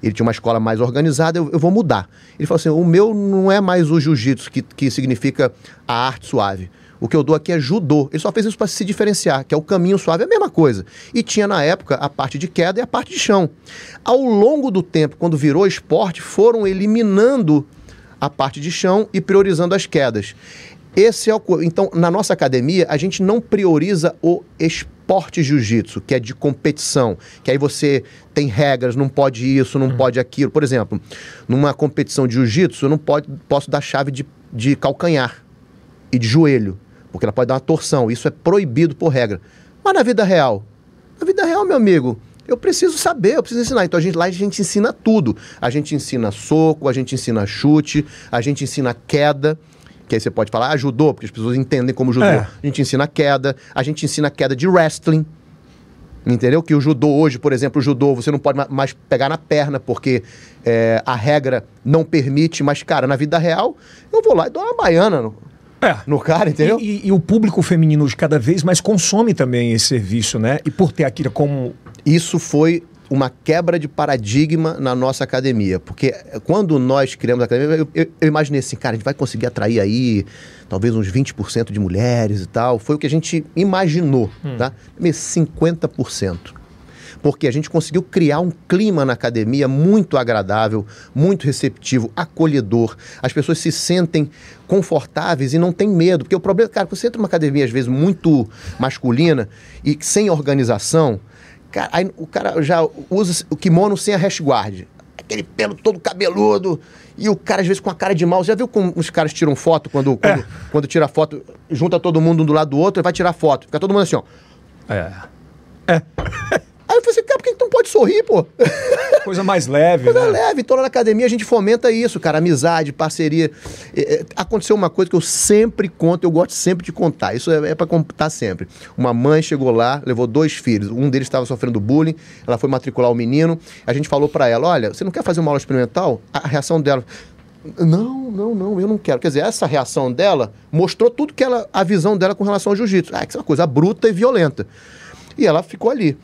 ele tinha uma escola mais organizada, eu, eu vou mudar. Ele falou assim, o meu não é mais o jiu-jitsu, que, que significa a arte suave. O que eu dou aqui é judô. Ele só fez isso para se diferenciar, que é o caminho suave, é a mesma coisa. E tinha na época a parte de queda e a parte de chão. Ao longo do tempo, quando virou esporte, foram eliminando a parte de chão e priorizando as quedas. Esse é o então na nossa academia a gente não prioriza o esporte jiu-jitsu, que é de competição, que aí você tem regras, não pode isso, não uhum. pode aquilo. Por exemplo, numa competição de jiu-jitsu eu não pode, posso dar chave de, de calcanhar e de joelho porque ela pode dar uma torção. Isso é proibido por regra. Mas na vida real, na vida real, meu amigo, eu preciso saber, eu preciso ensinar. Então a gente, lá a gente ensina tudo. A gente ensina soco, a gente ensina chute, a gente ensina queda. Que aí você pode falar, ajudou, ah, porque as pessoas entendem como judô. É. A gente ensina queda, a gente ensina queda de wrestling. Entendeu? Que o judô hoje, por exemplo, o judô, você não pode mais pegar na perna, porque é, a regra não permite, mas, cara, na vida real, eu vou lá e dou uma baiana é. no cara, entendeu? E, e, e, o público feminino cada vez mais consome também esse serviço, né? E por ter aquilo como. Isso foi uma quebra de paradigma na nossa academia. Porque quando nós criamos a academia, eu, eu, eu, imaginei assim, cara, a gente vai conseguir atrair aí talvez uns 20% de mulheres e tal. Foi o que a gente imaginou, hum. tá? 50% porque a gente conseguiu criar um clima na academia muito agradável, muito receptivo, acolhedor. As pessoas se sentem confortáveis e não tem medo. Porque o problema, cara, você entra numa academia às vezes muito masculina e sem organização, cara, aí o cara já usa o kimono sem a guard, Aquele pelo todo cabeludo. E o cara, às vezes, com a cara de mal. Já viu como os caras tiram foto quando, quando, é. quando tira foto, junta todo mundo um do lado do outro e vai tirar foto. Fica todo mundo assim, ó. É. É. Aí eu falei assim, cara, por que pode sorrir, pô? Coisa mais leve, Coisa né? leve. Então, na academia a gente fomenta isso, cara. Amizade, parceria. É, é, aconteceu uma coisa que eu sempre conto, eu gosto sempre de contar. Isso é, é para contar sempre. Uma mãe chegou lá, levou dois filhos. Um deles estava sofrendo bullying, ela foi matricular o menino. A gente falou para ela, olha, você não quer fazer uma aula experimental? A reação dela... Não, não, não, eu não quero. Quer dizer, essa reação dela mostrou tudo que ela, a visão dela com relação ao jiu-jitsu. Ah, que é uma coisa bruta e violenta. E ela ficou ali.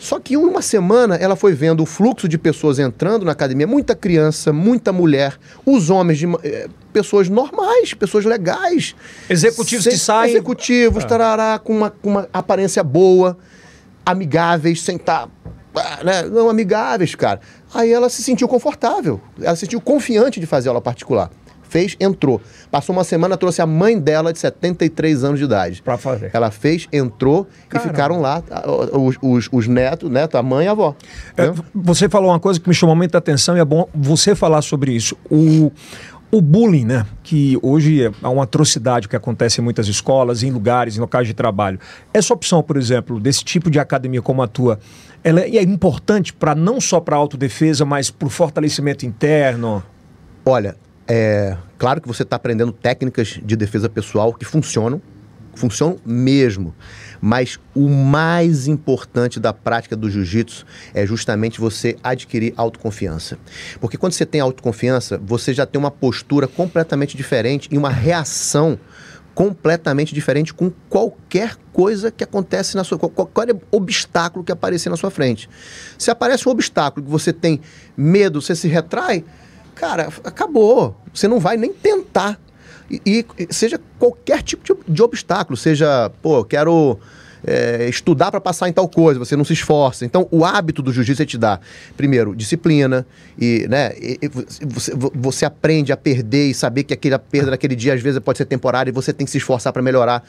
Só que uma semana ela foi vendo o fluxo de pessoas entrando na academia, muita criança, muita mulher, os homens de eh, pessoas normais, pessoas legais. Executivos que saem. Executivos, ah. tarará, com uma, com uma aparência boa, amigáveis, sem estar. Tá, né, não amigáveis, cara. Aí ela se sentiu confortável, ela se sentiu confiante de fazer aula particular fez, entrou. Passou uma semana, trouxe a mãe dela de 73 anos de idade. Pra fazer. Ela fez, entrou Caramba. e ficaram lá os, os, os, netos, neto, a mãe e a avó. É, você falou uma coisa que me chamou muita atenção e é bom você falar sobre isso. O, o bullying, né? Que hoje é uma atrocidade que acontece em muitas escolas, em lugares, em locais de trabalho. Essa opção, por exemplo, desse tipo de academia como a tua, ela é importante para não só para autodefesa, mas para o fortalecimento interno? Olha, é, claro que você está aprendendo técnicas de defesa pessoal que funcionam, funcionam mesmo. Mas o mais importante da prática do jiu-jitsu é justamente você adquirir autoconfiança. Porque quando você tem autoconfiança, você já tem uma postura completamente diferente e uma reação completamente diferente com qualquer coisa que acontece na sua qualquer obstáculo que aparecer na sua frente. Se aparece um obstáculo que você tem medo, você se retrai, cara, acabou. Você não vai nem tentar. E, e seja qualquer tipo de, de, obstáculo, seja, pô, quero é, estudar para passar em tal coisa, você não se esforça. Então, o hábito do jiu-jitsu é te dar, primeiro, disciplina, e, né, e, você, você aprende a perder e saber que aquela perda naquele dia às vezes pode ser temporária e você tem que se esforçar para melhorar.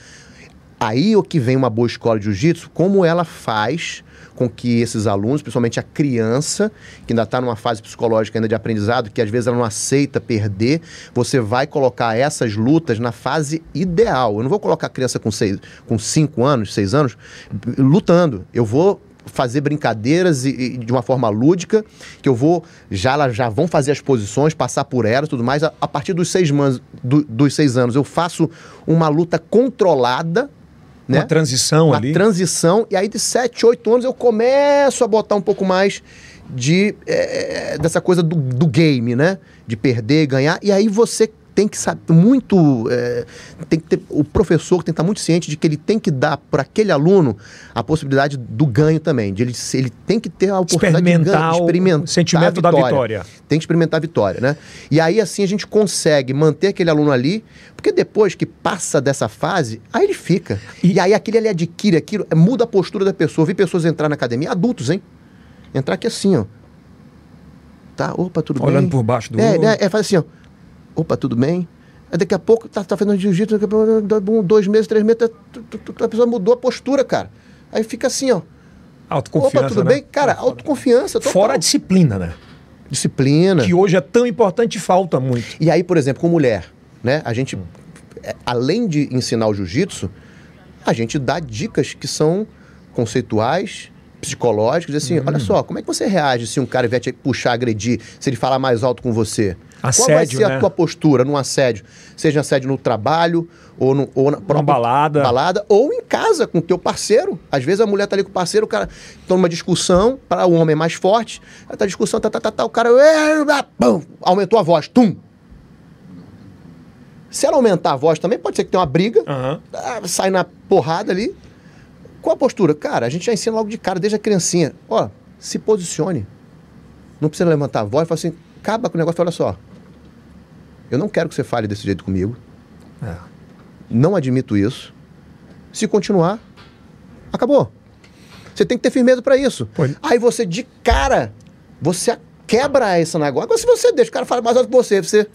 Aí é o que vem uma boa escola de jiu-jitsu, como ela faz com que esses alunos, principalmente a criança, que ainda está numa fase psicológica ainda de aprendizado, que às vezes ela não aceita perder, você vai colocar essas lutas na fase ideal. Eu não vou colocar a criança com, seis, com cinco anos, seis anos, lutando. Eu vou fazer brincadeiras e, e de uma forma lúdica, que eu vou, já elas já vão fazer as posições, passar por elas tudo mais. A, a partir dos seis, man, do, dos seis anos, eu faço uma luta controlada, né? Uma transição uma ali. transição, e aí de 7, 8 anos eu começo a botar um pouco mais de é, dessa coisa do, do game, né? De perder, ganhar, e aí você tem que saber muito. é, tem que ter, o professor tem que estar muito ciente de que ele tem que dar para aquele aluno a possibilidade do ganho também. De ele, ele tem que ter a oportunidade de Experimentar ganhar, o experimentar sentimento a da vitória. Tem que experimentar a vitória, né? E aí, assim, a gente consegue manter aquele aluno ali, porque depois que passa dessa fase, aí ele fica. E, aí aquele ele adquire aquilo, é, muda a postura da pessoa. Eu vi pessoas entrar na academia, adultos, hein? Entrar aqui assim, ó. Tá, opa, tudo bem? Olhando por baixo do é, olho. né? É, faz assim, ó. Opa, tudo bem? Aí daqui a pouco tá, tá fazendo jiu-jitsu, dois meses, três meses, tá- a pessoa mudou a postura, cara. Aí fica assim, ó. Autoconfiança. Opa, tudo né? bem? Cara, autoconfiança. Total. Fora a disciplina, né? disciplina. Que hoje é tão importante e falta muito. E aí, por exemplo, com mulher, né? A gente, é, além de ensinar o jiu-jitsu, a gente dá dicas que são conceituais, psicológicas, assim, Hum. olha só, como é que você reage se um cara vier te puxar, agredir, se ele falar mais alto com você? Qual vai Assédio, ser né? a tua postura num assédio? Seja assédio no trabalho, ou, no, ou na própria balada. balada, ou em casa com o teu parceiro. Às vezes a mulher tá ali com o parceiro, o cara tá numa discussão, para o homem é mais forte, aí tá discussão, tá, tá, tá, tá, o cara "É, pum", aumentou a voz, tum. Se ela aumentar a voz também, pode ser que tenha uma briga, ah, sai na porrada ali. Qual a postura? Cara, a gente já ensina logo de cara, desde a criancinha. Ó, se posicione. Não precisa levantar a voz e falar assim, acaba com o negócio, olha só. Eu não quero que você fale desse jeito comigo. É. Não admito isso. Se continuar, acabou. Você tem que ter firmeza para isso. Aí você, de cara, você quebra esse negócio. Agora, se você deixa o cara falar mais alto que você, você.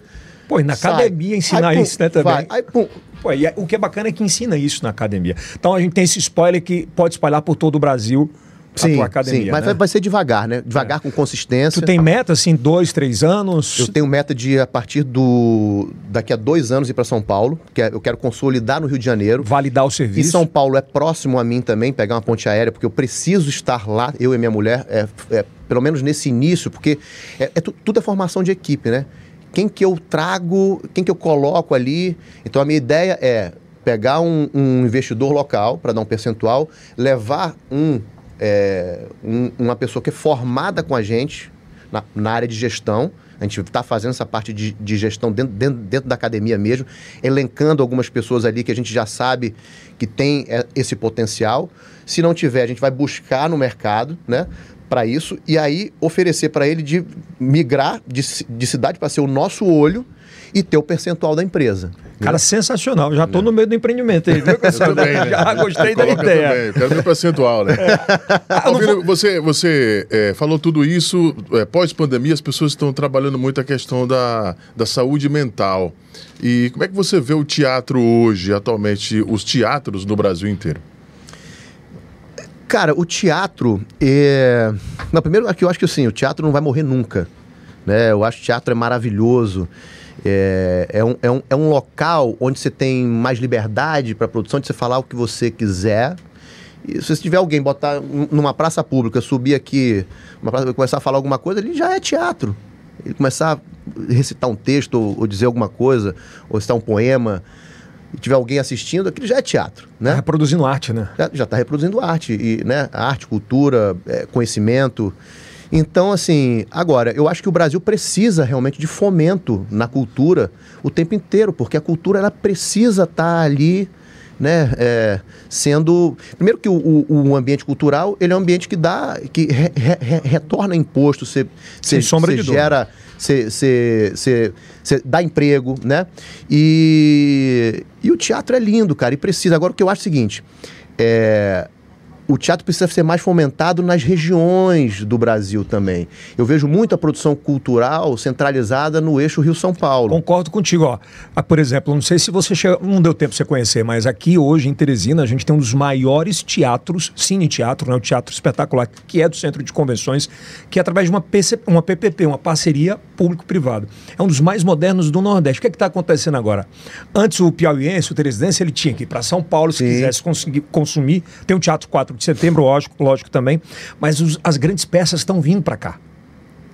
Pô, e na sai. academia ensinar Aí, pum, isso, né, também. vai. Aí, pum. Pô, e o que é bacana é que ensina isso na academia. Então a gente tem esse spoiler que pode espalhar por todo o Brasil a Sim, tua academia. sim. Mas né? vai, ser devagar, né? Devagar, com consistência. Tu tem meta, assim, dois, três anos? Eu tenho meta de, a partir do. daqui a dois anos, ir para São Paulo. Que é- eu quero consolidar no Rio de Janeiro. validar o E serviço. São Paulo é próximo a mim também, pegar uma ponte aérea, porque eu preciso estar lá, eu e minha mulher, é, é, pelo menos nesse início, porque é, é tu- tudo é formação de equipe, né? Quem que eu trago, quem que eu coloco ali. Então a minha ideia é pegar um, um investidor local para dar um percentual, levar um, é, um- uma pessoa que é formada com a gente na, na área de gestão. A gente está fazendo essa parte de, de gestão dentro, dentro, dentro da academia mesmo, elencando algumas pessoas ali que a gente já sabe que tem é, esse potencial. Se não tiver, a gente vai buscar no mercado, né? Para isso, e aí oferecer para ele de migrar de, de cidade para ser o nosso olho e ter o percentual da empresa. Cara, sensacional. Já tô no meio do empreendimento aí, viu, Eu Cassiano? também, né? Já gostei da ideia. Também. Quero meu percentual, né? Ah, eu não Alvino, vou- você, você é, falou tudo isso, é, pós-pandemia, as pessoas estão trabalhando muito a questão da, da saúde mental. E como é que você vê o teatro hoje, atualmente, os teatros no Brasil inteiro? Cara, o teatro é. Não, primeiro aqui eu acho que assim, o teatro não vai morrer nunca. Né? Eu acho que o teatro é maravilhoso. É, é, um, é, um, é um local onde você tem mais liberdade para produção, de você falar o que você quiser. E se tiver alguém botar num- numa praça pública, subir aqui, uma praça, começar a falar alguma coisa, ele já é teatro. Ele começar a recitar um texto ou, ou dizer alguma coisa, ou recitar um poema, e tiver alguém assistindo, aquilo já é teatro, né? Tá reproduzindo arte, né? já está reproduzindo arte, e, né? Arte, cultura, é, conhecimento. Então, assim, agora, eu acho que o Brasil precisa realmente de fomento na cultura o tempo inteiro, porque a cultura ela precisa estar ali, né? é, sendo. Primeiro que o, o- o ambiente cultural ele é um ambiente que dá. que re- re- re- retorna imposto, você, gera. Você dá emprego, né? E, e o teatro é lindo, cara, e precisa. Agora, o que eu acho é o seguinte: é, o teatro precisa ser mais fomentado nas regiões do Brasil também. Eu vejo muito a produção cultural centralizada no eixo Rio-São Paulo. Concordo contigo, ó. Ah, por exemplo, não sei se você chega, não deu tempo pra você conhecer, mas aqui hoje em Teresina a gente tem um dos maiores teatros, cine teatro, né, o Teatro Espetacular, que é do Centro de Convenções, que é através de uma, PC, uma PPP, uma parceria público-privado. É um dos mais modernos do Nordeste. O que é está acontecendo agora? Antes, o piauiense, o teresidência, ele tinha que ir para São Paulo se Sim. quisesse conseguir consumir. Tem o Teatro 4 de Setembro, lógico, lógico também. Mas os- as grandes peças estão vindo para cá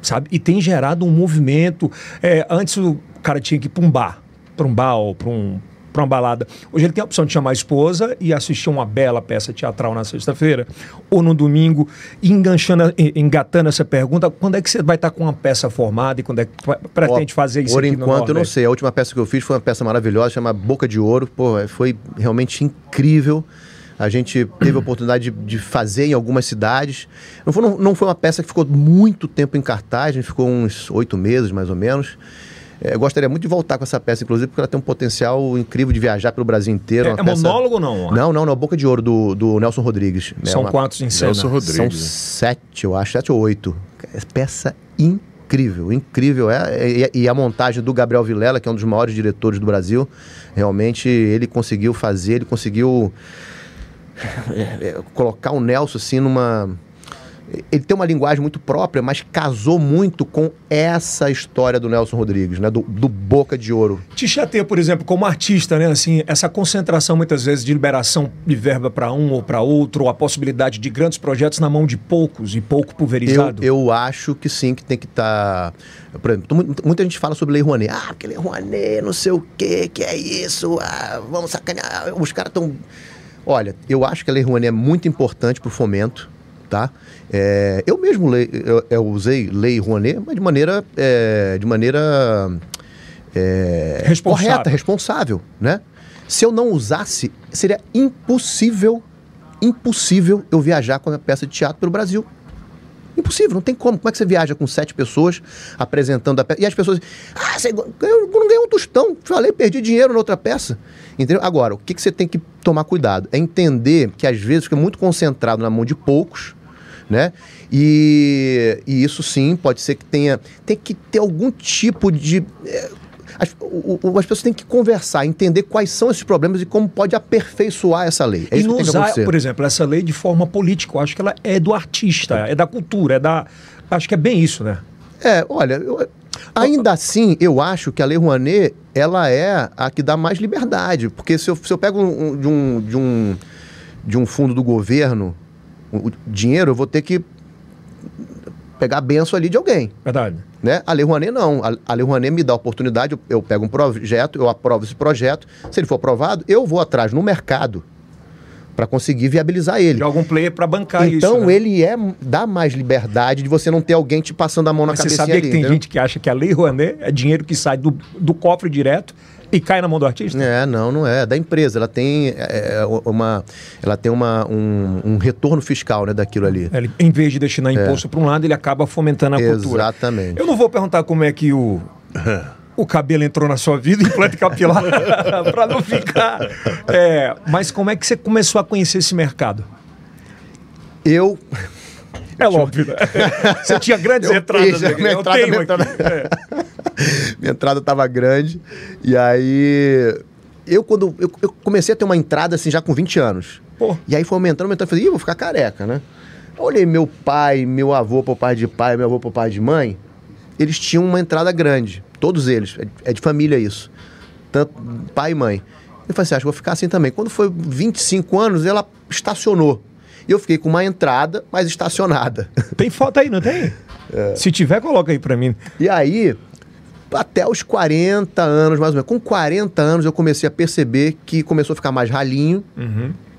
sabe? E tem gerado um movimento. É, antes o cara tinha que ir para um bar, para um bar ou para um, pra uma balada. Hoje ele tem a opção de chamar a esposa e assistir uma bela peça teatral na sexta-feira ou no domingo, enganchando, engatando essa pergunta, quando é que você vai estar com uma peça formada e quando é que pretende Ó, fazer isso Por aqui no enquanto, eu não sei. A última peça que eu fiz foi uma peça maravilhosa, chama Boca de Ouro. Pô, foi realmente incrível. A gente teve a oportunidade de, de fazer em algumas cidades. Não foi, não, não foi uma peça que ficou muito tempo em cartaz, a gente ficou uns oito meses, mais ou menos. É, eu gostaria muito de voltar com essa peça, inclusive, porque ela tem um potencial incrível de viajar pelo Brasil inteiro. É, uma é peça- monólogo ou não? Não, não, não. Boca de Ouro, do, do Nelson Rodrigues. É São uma- quantos em cena? Nelson Rodrigues. são sete, eu acho, sete ou oito. É Peça incrível, incrível. É, e, e a montagem do Gabriel Vilela, que é um dos maiores diretores do Brasil, realmente ele conseguiu fazer, ele conseguiu é, é, colocar o Nelson assim numa. Ele tem uma linguagem muito própria, mas casou muito com essa história do Nelson Rodrigues, né? Do, do Boca de Ouro. Te chateia, por exemplo, como artista, né? Assim, essa concentração muitas vezes de liberação de verba para um ou para outro, ou a possibilidade de grandes projetos na mão de poucos e pouco Eu, pulverizado. eu acho que sim, que tem que estar. Por exemplo, mu- muita gente fala sobre Lei Rouanet. Ah, porque Lei Rouanet, não sei o quê, que é isso, ah, vamos sacanear. Os caras estão. Olha, eu acho que a Lei Rouanet é muito importante para o fomento, tá? É, eu mesmo lei, eu, eu usei Lei Rouanet, mas de maneira. é, de maneira. é, Responsável. correta, responsável, né? Se eu não usasse, seria impossível, impossível eu viajar com a peça de teatro pelo Brasil. Impossível, não tem como. Como é que você viaja com sete pessoas apresentando a peça? E as pessoas. Ah, você ganhou, não ganhou um tostão. Falei, perdi dinheiro na outra peça. Entendeu? Agora, o que, que você tem que tomar cuidado? É entender que às vezes fica muito concentrado na mão de poucos, né? E, e isso sim pode ser que tenha. Tem que ter algum tipo de. é, as, o- o- as pessoas têm que conversar, entender quais são esses problemas e como pode aperfeiçoar essa lei. É e não usar, por exemplo, essa lei de forma política. Eu acho que ela é do artista, é da cultura, é da. Acho que é bem isso, né? É, olha, eu- ainda assim, eu acho que a Lei Rouanet, ela é a que dá mais liberdade. Porque se eu, se eu pego um- de, um, de, um, de um fundo do governo o, dinheiro, eu vou ter que pegar a benção ali de alguém. Verdade. Né? A Lei Rouanet não. A, a Lei Rouanet me dá a oportunidade, eu, eu pego um projeto, eu aprovo esse projeto. Se ele for aprovado, eu vou atrás no mercado para conseguir viabilizar ele. De algum player para bancar isso. Então né? ele é dá mais liberdade de você não ter alguém te passando a mão na Mas você cabeça sabia ali. que tem gente que acha que a lei Rouanet é dinheiro que sai do, do cofre direto e cai na mão do artista? É, não, não é. É Da empresa. Ela tem é, é, uma, ela tem uma, um, um retorno fiscal né, daquilo ali. Ele, em vez de destinar imposto para um lado, ele acaba fomentando a cultura. Exatamente. Eu não vou perguntar como é que o, o cabelo entrou na sua vida, implante capilar, para não ficar. É, mas como é que você começou a conhecer esse mercado? Eu. É óbvio, né? Você tinha grandes Eu entradas fiz, minha Eu entrada, tenho minha entrada. É. minha entrada estava grande. E aí. Eu, quando. Eu, eu comecei a ter uma entrada assim já com 20 anos. Pô. E aí foi aumentando, aumentando. Eu falei, Ih, vou ficar careca, né? Eu olhei meu pai, meu avô por pai de pai, meu avô por pai de mãe. Eles tinham uma entrada grande. Todos eles. É de- É de família isso. Tanto pai e mãe. Eu falei assim, acho que vou ficar assim também. Quando foi 25 anos, ela estacionou. E eu fiquei com uma entrada, mas estacionada. Tem foto aí, não tem? É. Se tiver, coloca aí para mim. E aí, até os 40 anos, mais ou menos, com 40 anos, eu comecei a perceber que começou a ficar mais ralinho.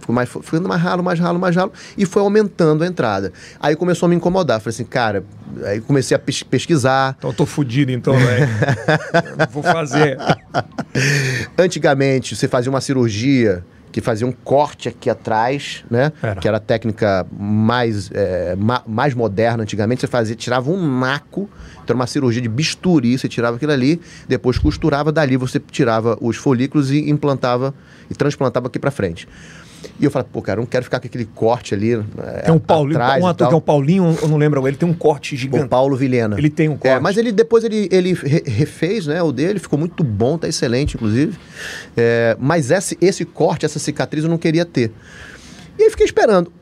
Ficou mais, ficando mais ralo, mais ralo, mais ralo. E foi aumentando a entrada. Aí começou a me incomodar. Falei assim, cara... Aí comecei a pes- pesquisar. Então eu tô fudido, então, velho. Não Vou fazer. Antigamente, você fazia uma cirurgia que fazia um corte aqui atrás, né? Era. Que era a técnica mais, é, ma- mais moderna antigamente. Você fazia, tirava um naco, então era uma cirurgia de bisturi, você tirava aquilo ali, depois costurava, dali você tirava os folículos e implantava e transplantava aqui pra frente. E eu falei, pô, cara, eu não quero ficar com aquele corte ali. é, um Paulinho, um ator que é o Paulinho, eu não lembro, ele tem um corte O gigante. Paulo Vilhena. Ele tem um corte. É, mas ele depois ele, ele re- refez, né, o dele, ficou muito bom, tá excelente, inclusive. É, mas esse, esse corte, essa cicatriz eu não queria ter. E aí fiquei esperando.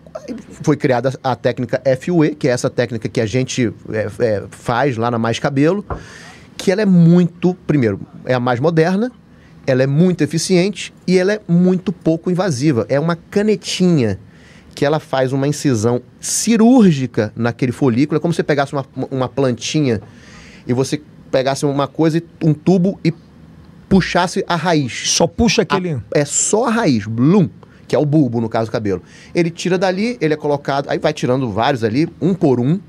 Foi criada a técnica FUE, que é essa técnica que a gente é, é, faz lá na Mais Cabelo. que ela é muito, primeiro, é a mais moderna, ela é muito eficiente e ela é muito pouco invasiva. É uma canetinha que ela faz uma incisão cirúrgica naquele folículo. É como se você pegasse uma, uma plantinha e você pegasse uma coisa, um tubo e puxasse a raiz. Só puxa aquele. A, é só a raiz, blum, que é o bulbo, no caso do cabelo. Ele tira dali, ele é colocado, aí vai tirando vários ali, um por um.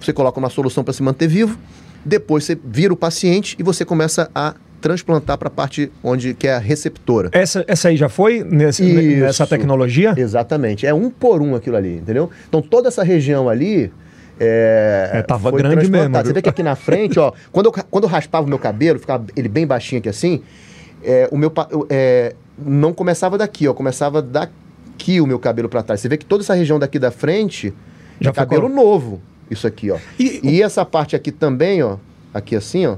Você coloca uma solução para se manter vivo. Depois você vira o paciente e você começa a transplantar para a parte onde que é a receptora. Essa, essa aí já foi nesse, nessa tecnologia? Exatamente. É um por um aquilo ali, entendeu? Então toda essa região ali. É, é tava grande mesmo. Você vê que aqui na frente, ó, quando eu, quando eu raspava o meu cabelo, ficava ele bem baixinho aqui assim, é, o meu é, não começava daqui, ó, começava daqui o meu cabelo para trás. Você vê que toda essa região daqui da frente já é cabelo novo, isso aqui, ó. E, e essa parte aqui também, ó, aqui assim, ó,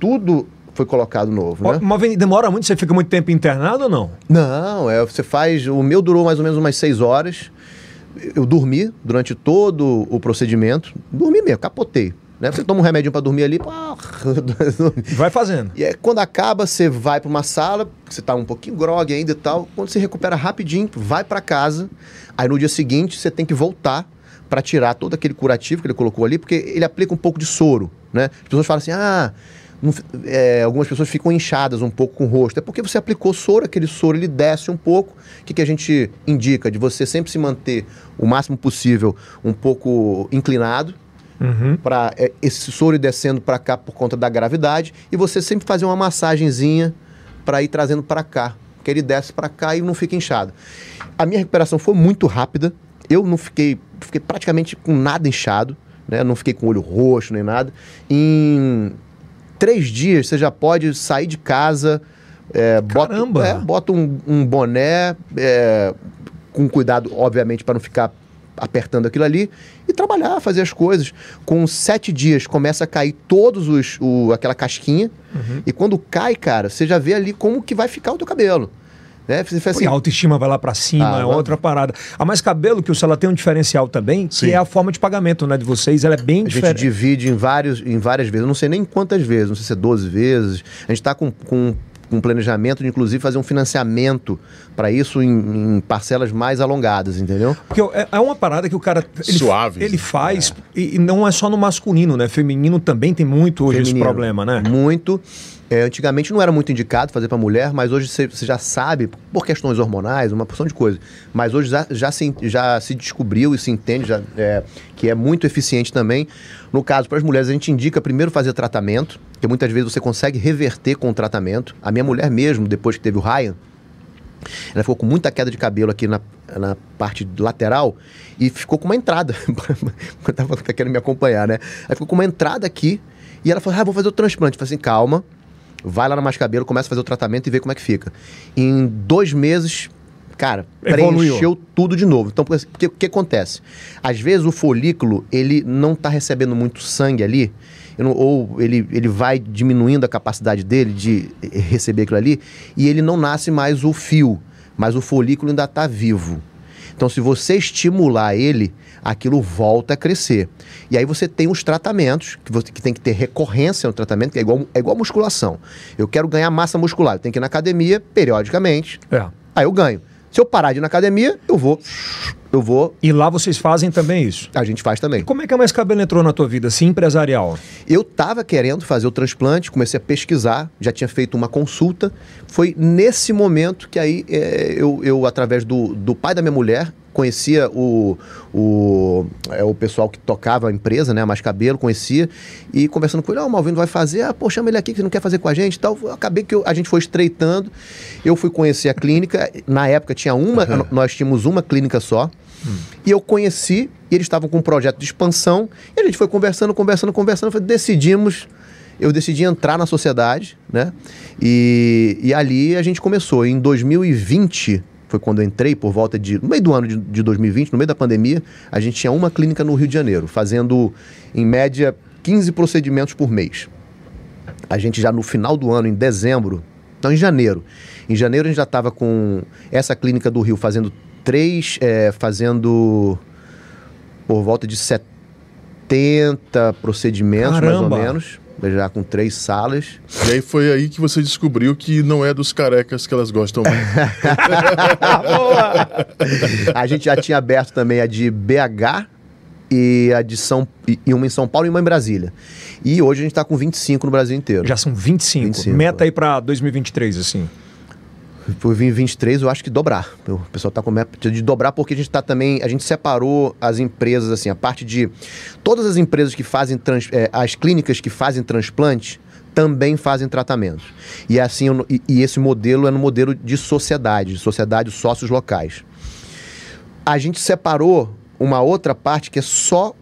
tudo foi colocado novo, né? Mas demora muito? Você fica muito tempo internado ou não? Não, é, você faz. O meu durou mais ou menos umas seis horas. Eu dormi durante todo o procedimento. Dormi mesmo, capotei. Né? Você toma um remédio para dormir ali. vai fazendo. E é, quando acaba, você vai para uma sala, você tá um pouquinho grog ainda e tal. Quando você recupera rapidinho, vai para casa. Aí no dia seguinte, você tem que voltar para tirar todo aquele curativo que ele colocou ali, porque ele aplica um pouco de soro. Né? As pessoas falam assim: ah é, algumas pessoas ficam inchadas um pouco com o rosto. É porque você aplicou soro, aquele soro ele desce um pouco. O que, que a gente indica? De você sempre se manter o máximo possível um pouco inclinado. Uhum. para é, esse soro ir descendo para cá por conta da gravidade e você sempre fazer uma massagenzinha para ir trazendo para cá, que ele desce para cá e não fica inchado. A minha recuperação foi muito rápida. Eu não fiquei, fiquei praticamente com nada inchado, né? Não fiquei com olho roxo nem nada. Em três dias você já pode sair de casa, é, bota, é, bota um, um boné, é, com cuidado, obviamente, para não ficar apertando aquilo ali e trabalhar, fazer as coisas. Com sete dias começa a cair todos os o, aquela casquinha uhum. e quando cai, cara, você já vê ali como que vai ficar o teu cabelo. Né? Você assim, a autoestima vai lá para cima, ah, é outra parada. A Mais Cabelo, que o ela tem um diferencial também, Sim. que é a forma de pagamento né, de vocês. Ela é bem diferente. A gente divide em, vários, em várias vezes. Eu não sei nem quantas vezes, não sei se é 12 vezes. A gente está com, com um planejamento de, inclusive, fazer um financiamento para isso em, em, parcelas mais alongadas, entendeu? Porque é, é uma parada que o cara. Ele, Suave. Ele faz, é. e, e, não é só no masculino, né? Feminino também tem muito hoje Feminino, esse problema, né? Muito. É, antigamente não era muito indicado fazer para mulher, mas hoje você, já sabe, por questões hormonais, uma porção de coisas. Mas hoje já, já, se, já se descobriu e se entende já, é, que é muito eficiente também. No caso, para as mulheres, a gente indica primeiro fazer tratamento, que muitas vezes você consegue reverter com o tratamento. A minha mulher mesmo, depois que teve o Ryan, ela ficou com muita queda de cabelo aqui na, na parte lateral e ficou com uma entrada. Tava querendo me acompanhar, né? Ela ficou com uma entrada aqui e ela falou: Ah, vou fazer o transplante. Eu falei assim: calma vai lá na Mais Cabelo, começa a fazer o tratamento e vê como é que fica. Em dois meses, cara, Evoluiu. preencheu tudo de novo. Então, o que, acontece? Às vezes o folículo, ele não está recebendo muito sangue ali, ou ele, ele vai diminuindo a capacidade dele de receber aquilo ali, e ele não nasce mais o fio, mas o folículo ainda está vivo. Então, se você estimular ele, aquilo volta a crescer. E aí você tem os tratamentos, que, você, que tem que ter recorrência no tratamento, que é igual, é igual musculação. Eu quero ganhar massa muscular, eu tenho que ir na academia periodicamente. É. Aí eu ganho. Se eu parar de ir na academia, eu vou. Eu vou. E lá vocês fazem também isso? A gente faz também. Como é que a Mais Cabelo entrou na tua vida, assim, empresarial? Eu tava querendo fazer o transplante, comecei a pesquisar, já tinha feito uma consulta. Foi nesse momento que aí é, eu, eu, através do, do pai da minha mulher, conhecia o, o, é, o pessoal que tocava a empresa, né, Mais Cabelo, conhecia, e conversando com ele, ó, oh, o Malvino vai fazer, ah, pô, chama ele aqui que você não quer fazer com a gente e tal. Acabei que eu, a gente foi estreitando, eu fui conhecer a clínica, na época tinha uma, uhum. nós tínhamos uma clínica só, hum. e eu conheci, e eles estavam com um projeto de expansão, e a gente foi conversando, conversando, conversando, decidimos eu decidi entrar na sociedade, né? E, e ali a gente começou. Em 2020, foi quando eu entrei, por volta de. No meio do ano de, de 2020, no meio da pandemia, a gente tinha uma clínica no Rio de Janeiro, fazendo, em média, 15 procedimentos por mês. A gente já no final do ano, em dezembro, não, em janeiro. Em janeiro a gente já estava com essa clínica do Rio fazendo três, é, fazendo por volta de 70 procedimentos, Caramba. mais ou menos. Já com três salas. E aí foi aí que você descobriu que não é dos carecas que elas gostam muito. a gente já tinha aberto também a de BH e a de São e uma em São Paulo e uma em Brasília. E hoje a gente está com 25 no Brasil inteiro. Já são 25. 25. Meta aí para 2023, assim. Por 2023 eu acho que dobrar. O pessoal está com meta de dobrar porque a gente está também, a gente separou as empresas assim, a parte de todas as empresas que fazem trans, é, as clínicas que fazem transplante também fazem tratamentos. E é assim, eu- e, e esse modelo é no modelo de sociedade, de sociedade sócios locais. A gente separou uma outra parte que é só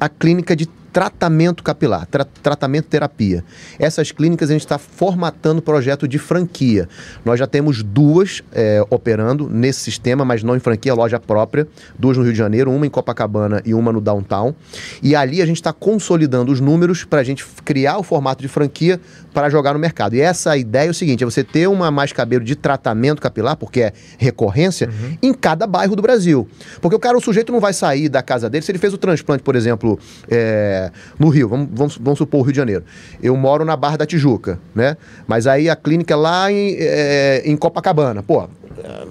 a clínica de tratamento capilar, tra- tratamento terapia. Essas clínicas a gente está formatando projeto de franquia. Nós já temos duas é, operando nesse sistema, mas não em franquia, loja própria, duas no Rio de Janeiro, uma em Copacabana e uma no Downtown. E ali a gente está consolidando os números para a gente criar o formato de franquia para jogar no mercado. E essa ideia é o seguinte: é você ter uma mais cabelo de tratamento capilar, porque é recorrência, em cada bairro do Brasil. Porque o cara, o sujeito não vai sair da casa dele, se ele fez o transplante, por exemplo, é, no Rio, vamos, vamos, vamos supor o Rio de Janeiro. Eu moro na Barra da Tijuca, né? Mas aí a clínica é lá em, é, em Copacabana. Pô,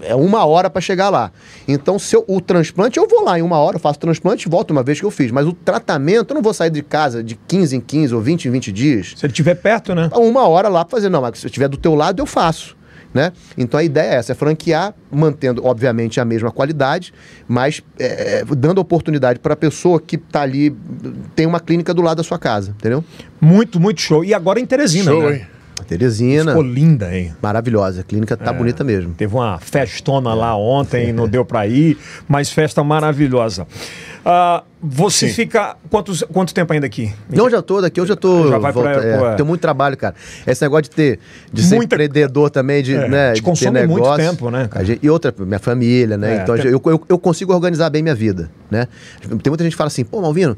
é uma hora para chegar lá. Então, se eu- o transplante, eu vou lá em uma hora, faço o transplante e volto uma vez que eu fiz. Mas o tratamento, eu não vou sair de casa de 15 em 15 ou 20 em 20 dias Se ele estiver perto, né? uma hora lá para fazer. Não, mas se eu estiver do teu lado, eu faço. Né? Então a ideia é essa, é franquear, mantendo, obviamente, a mesma qualidade, mas é, é, dando oportunidade para a pessoa que está ali, tem uma clínica do lado da sua casa, entendeu? Muito, muito show. E agora em Teresina, Show, né? hein? Teresina, Ficou linda, hein? maravilhosa, a clínica tá bonita mesmo. Teve uma festona lá ontem, não deu pra ir, mas festa maravilhosa. Ah, você Sim. fica. Quantos, quanto tempo ainda aqui? Não, já tô daqui, eu já tô. Já vai pra- volta- é, pô, é. Tem muito trabalho, cara. Esse negócio de ter, de ser Muita- empreendedor também, de, É, né, te de ter consome muito negócio. tempo, né, gente- e outra, minha família, né? É, então tem- eu, eu, eu consigo organizar bem minha vida, né? Tem muita gente que fala assim, pô, Malvino,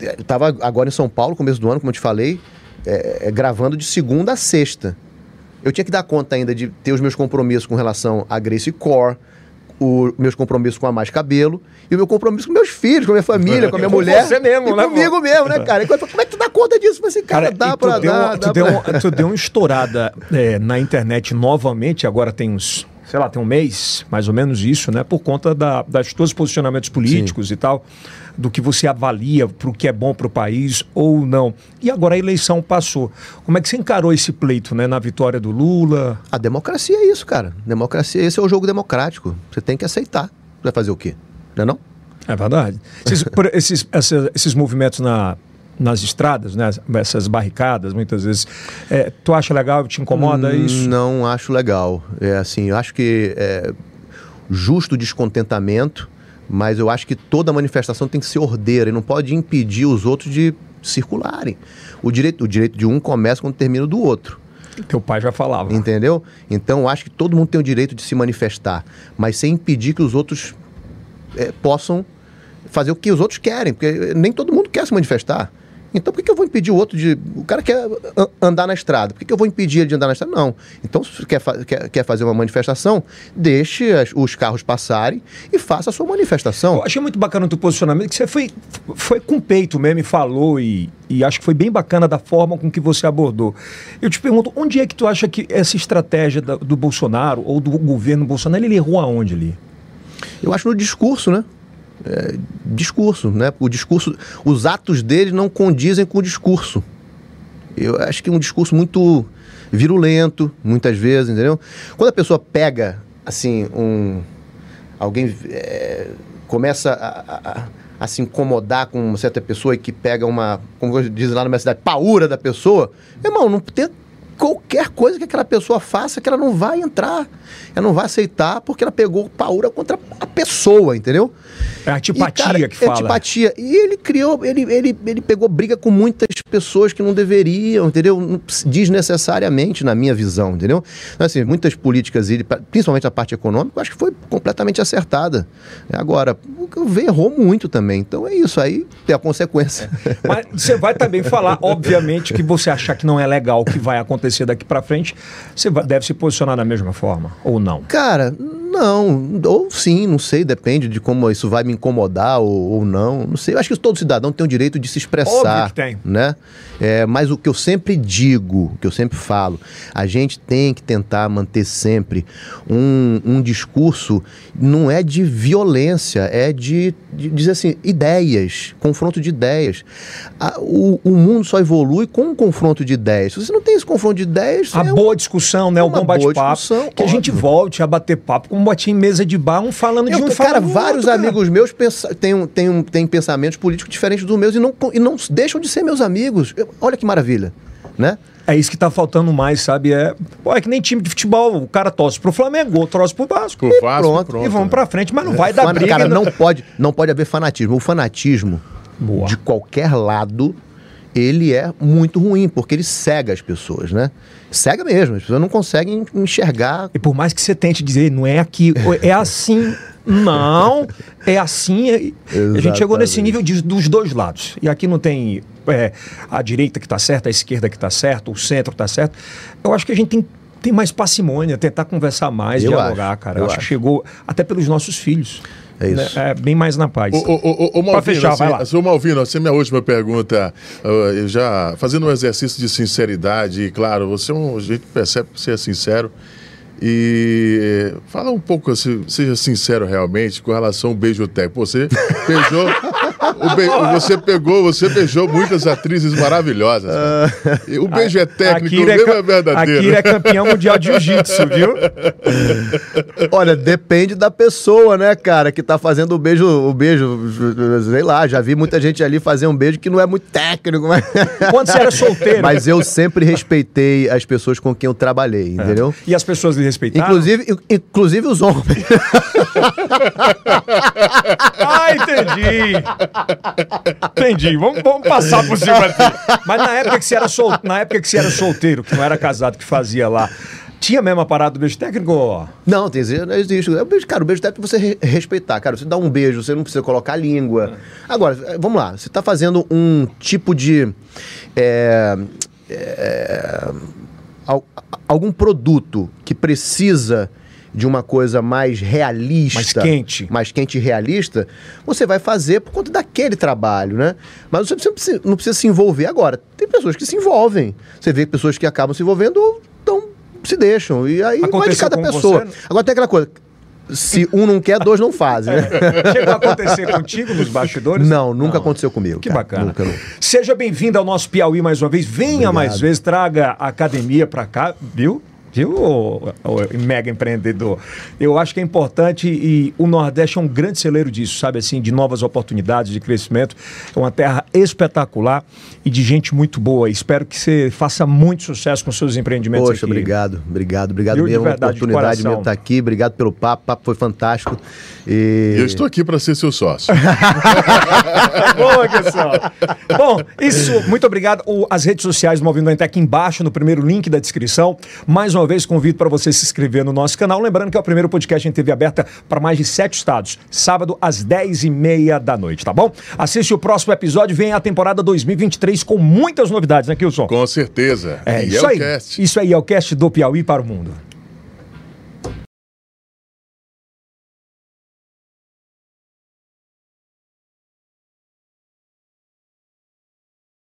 eu tava agora em São Paulo, começo do ano, como eu te falei, é, é, gravando de segunda a sexta. Eu tinha que dar conta ainda de ter os meus compromissos com relação a Grace Core, os meus compromissos com a Mais Cabelo e o meu compromisso com meus filhos, com a minha família, com a minha Com mulher. você mesmo, e né, comigo mesmo, né, cara? E Como é que tu dá conta disso? Mas assim, cara, dá e tu pra deu, dar. tu, dá deu, pra- tu deu uma estourada é, na internet novamente, agora tem uns, sei lá, tem um mês, mais ou menos isso, né? Por conta da, das tuas posicionamentos políticos e tal, do que você avalia para o que é bom para o país ou não. E agora a eleição passou. Como é que você encarou esse pleito, né? Na vitória do Lula? A democracia é isso, cara. Democracia, esse é o jogo democrático. Você tem que aceitar. Vai fazer o quê? Não é não? É verdade. Esses, esses, essa- esses movimentos na, nas estradas, né? Essas barricadas, muitas vezes. é, tu acha legal? Te incomoda isso? Não acho legal. É assim, eu acho que é justo descontentamento, mas eu acho que toda manifestação tem que ser ordeira e não pode impedir os outros de circularem. O direito, o direito de um começa quando termina do outro. Teu pai já falava. Entendeu? Então eu acho que todo mundo tem o direito de se manifestar, mas sem impedir que os outros eh, possam fazer o que os outros querem, porque nem todo mundo quer se manifestar. Então por que, que eu vou impedir o outro de. O cara quer andar na estrada, por que, que eu vou impedir ele de andar na estrada? Não. Então, se você quer, fa- quer, quer fazer uma manifestação, deixe as- os carros passarem e faça a sua manifestação. Eu achei muito bacana o teu posicionamento, que você foi, foi com peito mesmo e falou, e, e acho que foi bem bacana da forma com que você abordou. Eu te pergunto, onde é que tu acha que essa estratégia do Bolsonaro ou do governo Bolsonaro, ele errou aonde ali? Eu acho no discurso, né? É, discurso, né? O discurso, os atos dele não condizem com o discurso. Eu acho que é um discurso muito virulento, muitas vezes, entendeu? Quando a pessoa pega, assim, um. Alguém é, começa a, a- a- se incomodar com uma certa pessoa e que pega uma, como dizem lá na minha cidade, paura da pessoa, irmão, não tem qualquer coisa que aquela pessoa faça que ela não vai entrar, ela não vai aceitar porque ela pegou paura contra a pessoa, entendeu? É a antipatia E, cara, que fala. É antipatia. E ele criou, ele, ele, ele pegou briga com muitas pessoas que não deveriam, entendeu? Desnecessariamente, na minha visão, entendeu? Então, assim, muitas políticas, ele, principalmente a parte econômica, eu acho que foi completamente acertada. Agora, o que eu vejo errou muito também. Então é isso, aí tem a consequência. Mas você vai também falar, obviamente, que você achar que não é legal o que vai acontecer daqui pra frente, você deve se posicionar da mesma forma, ou não? Cara, Não, ou sim, não sei, depende de como isso vai me incomodar ou, ou não. Não sei. Eu acho que todo cidadão tem o direito de se expressar. Óbvio que tem. Né? É, mas o que eu sempre digo, o que eu sempre falo, a gente tem que tentar manter sempre um, um discurso, não é de violência, é de, de dizer assim, ideias, confronto de ideias. A- o, o mundo só evolui com um confronto de ideias. Se você não tem esse confronto de ideias, A é um- boa discussão, né? O bom bate-papo. Que a gente óbvio. volte a bater papo como batia em mesa de bar, um falando de Eu, um e cara, vários outro, cara. amigos meus pensa, têm, um- têm, um- têm pensamentos políticos diferentes dos meus e não, e não deixam de ser meus amigos. Eu- olha que maravilha, né? É isso que tá faltando mais, sabe? É, pô, é que nem time de futebol. O cara torce pro Flamengo, outro torce pro Vasco. Pro Vasco, pronto. pronto. e vamos pra frente, mas não vai dar briga. cara, não- não pode, não pode haver fanatismo. O fanatismo, Boa. de qualquer lado, ele é muito ruim, porque ele cega as pessoas, né? Cega mesmo, as pessoas não conseguem enxergar. E por mais que você tente dizer, não é aqui, é assim. Não, é assim. e- A gente chegou nesse nível de- dos dois lados. E aqui não tem é, a direita que está certa, a esquerda que está certa, o centro está certo. Eu acho que a gente tem, tem mais parcimônia, tentar conversar mais, Eu dialogar, acho, cara. eu Eu acho que acho. chegou até pelos nossos filhos. É isso. né? É bem mais na paz. Ô, ô, ô, ô, Malvino, fechar, vai lá. assim, Seu Malvino, essa é a minha última pergunta. Eu já fazendo um exercício de sinceridade, e claro, você é um, a gente percebe que você é sincero. E fala um pouco, assim, seja sincero realmente, com relação ao beijo técnico. Você beijou. O be- você pegou, você beijou muitas atrizes maravilhosas. E o beijo é técnico, o mesmo ca- é verdadeiro. Akira é campeão mundial de jiu-jitsu, viu? Olha, depende da pessoa, né, cara, que tá fazendo o beijo, o beijo, sei lá, já vi muita gente ali fazer um beijo que não é muito técnico, mas... Quando você era solteiro. Mas eu sempre respeitei as pessoas com quem eu trabalhei, entendeu? E as pessoas lhe respeitaram? Inclusive, in- inclusive os homens. Ah, entendi. Entendi. Vamos, vamos passar por cima aqui. Mas na época que você era sol... na época que você era solteiro, que não era casado, que fazia lá, tinha mesmo a parada do beijo técnico? Não, tem não existe. É o beijo, cara, o beijo técnico é você re- respeitar. Cara, você dá um beijo, você não precisa colocar a língua. Agora, eh, vamos lá. Você tá fazendo um tipo de. é, é, al- algum produto que precisa de uma coisa mais realista. Mais quente. Mais quente e realista, você vai fazer por conta daquele trabalho, né? Mas você não precisa, não precisa se envolver. Agora, tem pessoas que se envolvem. Você vê pessoas que acabam se envolvendo ou então se deixam. E aí vai de Aconteceu cada pessoa. você? Agora tem aquela coisa. Se um não quer, dois não fazem, né? Chegou a acontecer contigo nos bastidores? Não, nunca aconteceu comigo. Que cara. bacana. Nunca, nunca. Seja bem-vindo ao nosso Piauí mais uma vez. Venha Obrigado. mais vezes, traga a academia para cá, viu? Viu, ô- ô mega empreendedor? Eu acho que é importante e o Nordeste é um grande celeiro disso, sabe assim, de novas oportunidades, de crescimento. É uma terra espetacular e de gente muito boa. Espero que você faça muito sucesso com seus empreendimentos Poxa, aqui. obrigado, obrigado, obrigado Viu, de mesmo. verdade, de oportunidade coração. mesmo estar aqui. Obrigado pelo papo, o papo foi fantástico. E... Eu estou aqui para ser seu sócio. Boa, pessoal. Bom, isso, muito obrigado. O- as redes sociais do Movimento Antec aqui embaixo, no primeiro link da descrição. Mais uma vez, convido para você se inscrever no nosso canal. Lembrando que é o primeiro podcast em TV aberta para mais de sete estados. Sábado, às 10h30 da noite, tá bom? Assiste o próximo episódio. Vem a temporada 2023 com muitas novidades, né, Kilson? Com certeza. É e isso é aí. cast. Isso aí é o cast do Piauí para o mundo.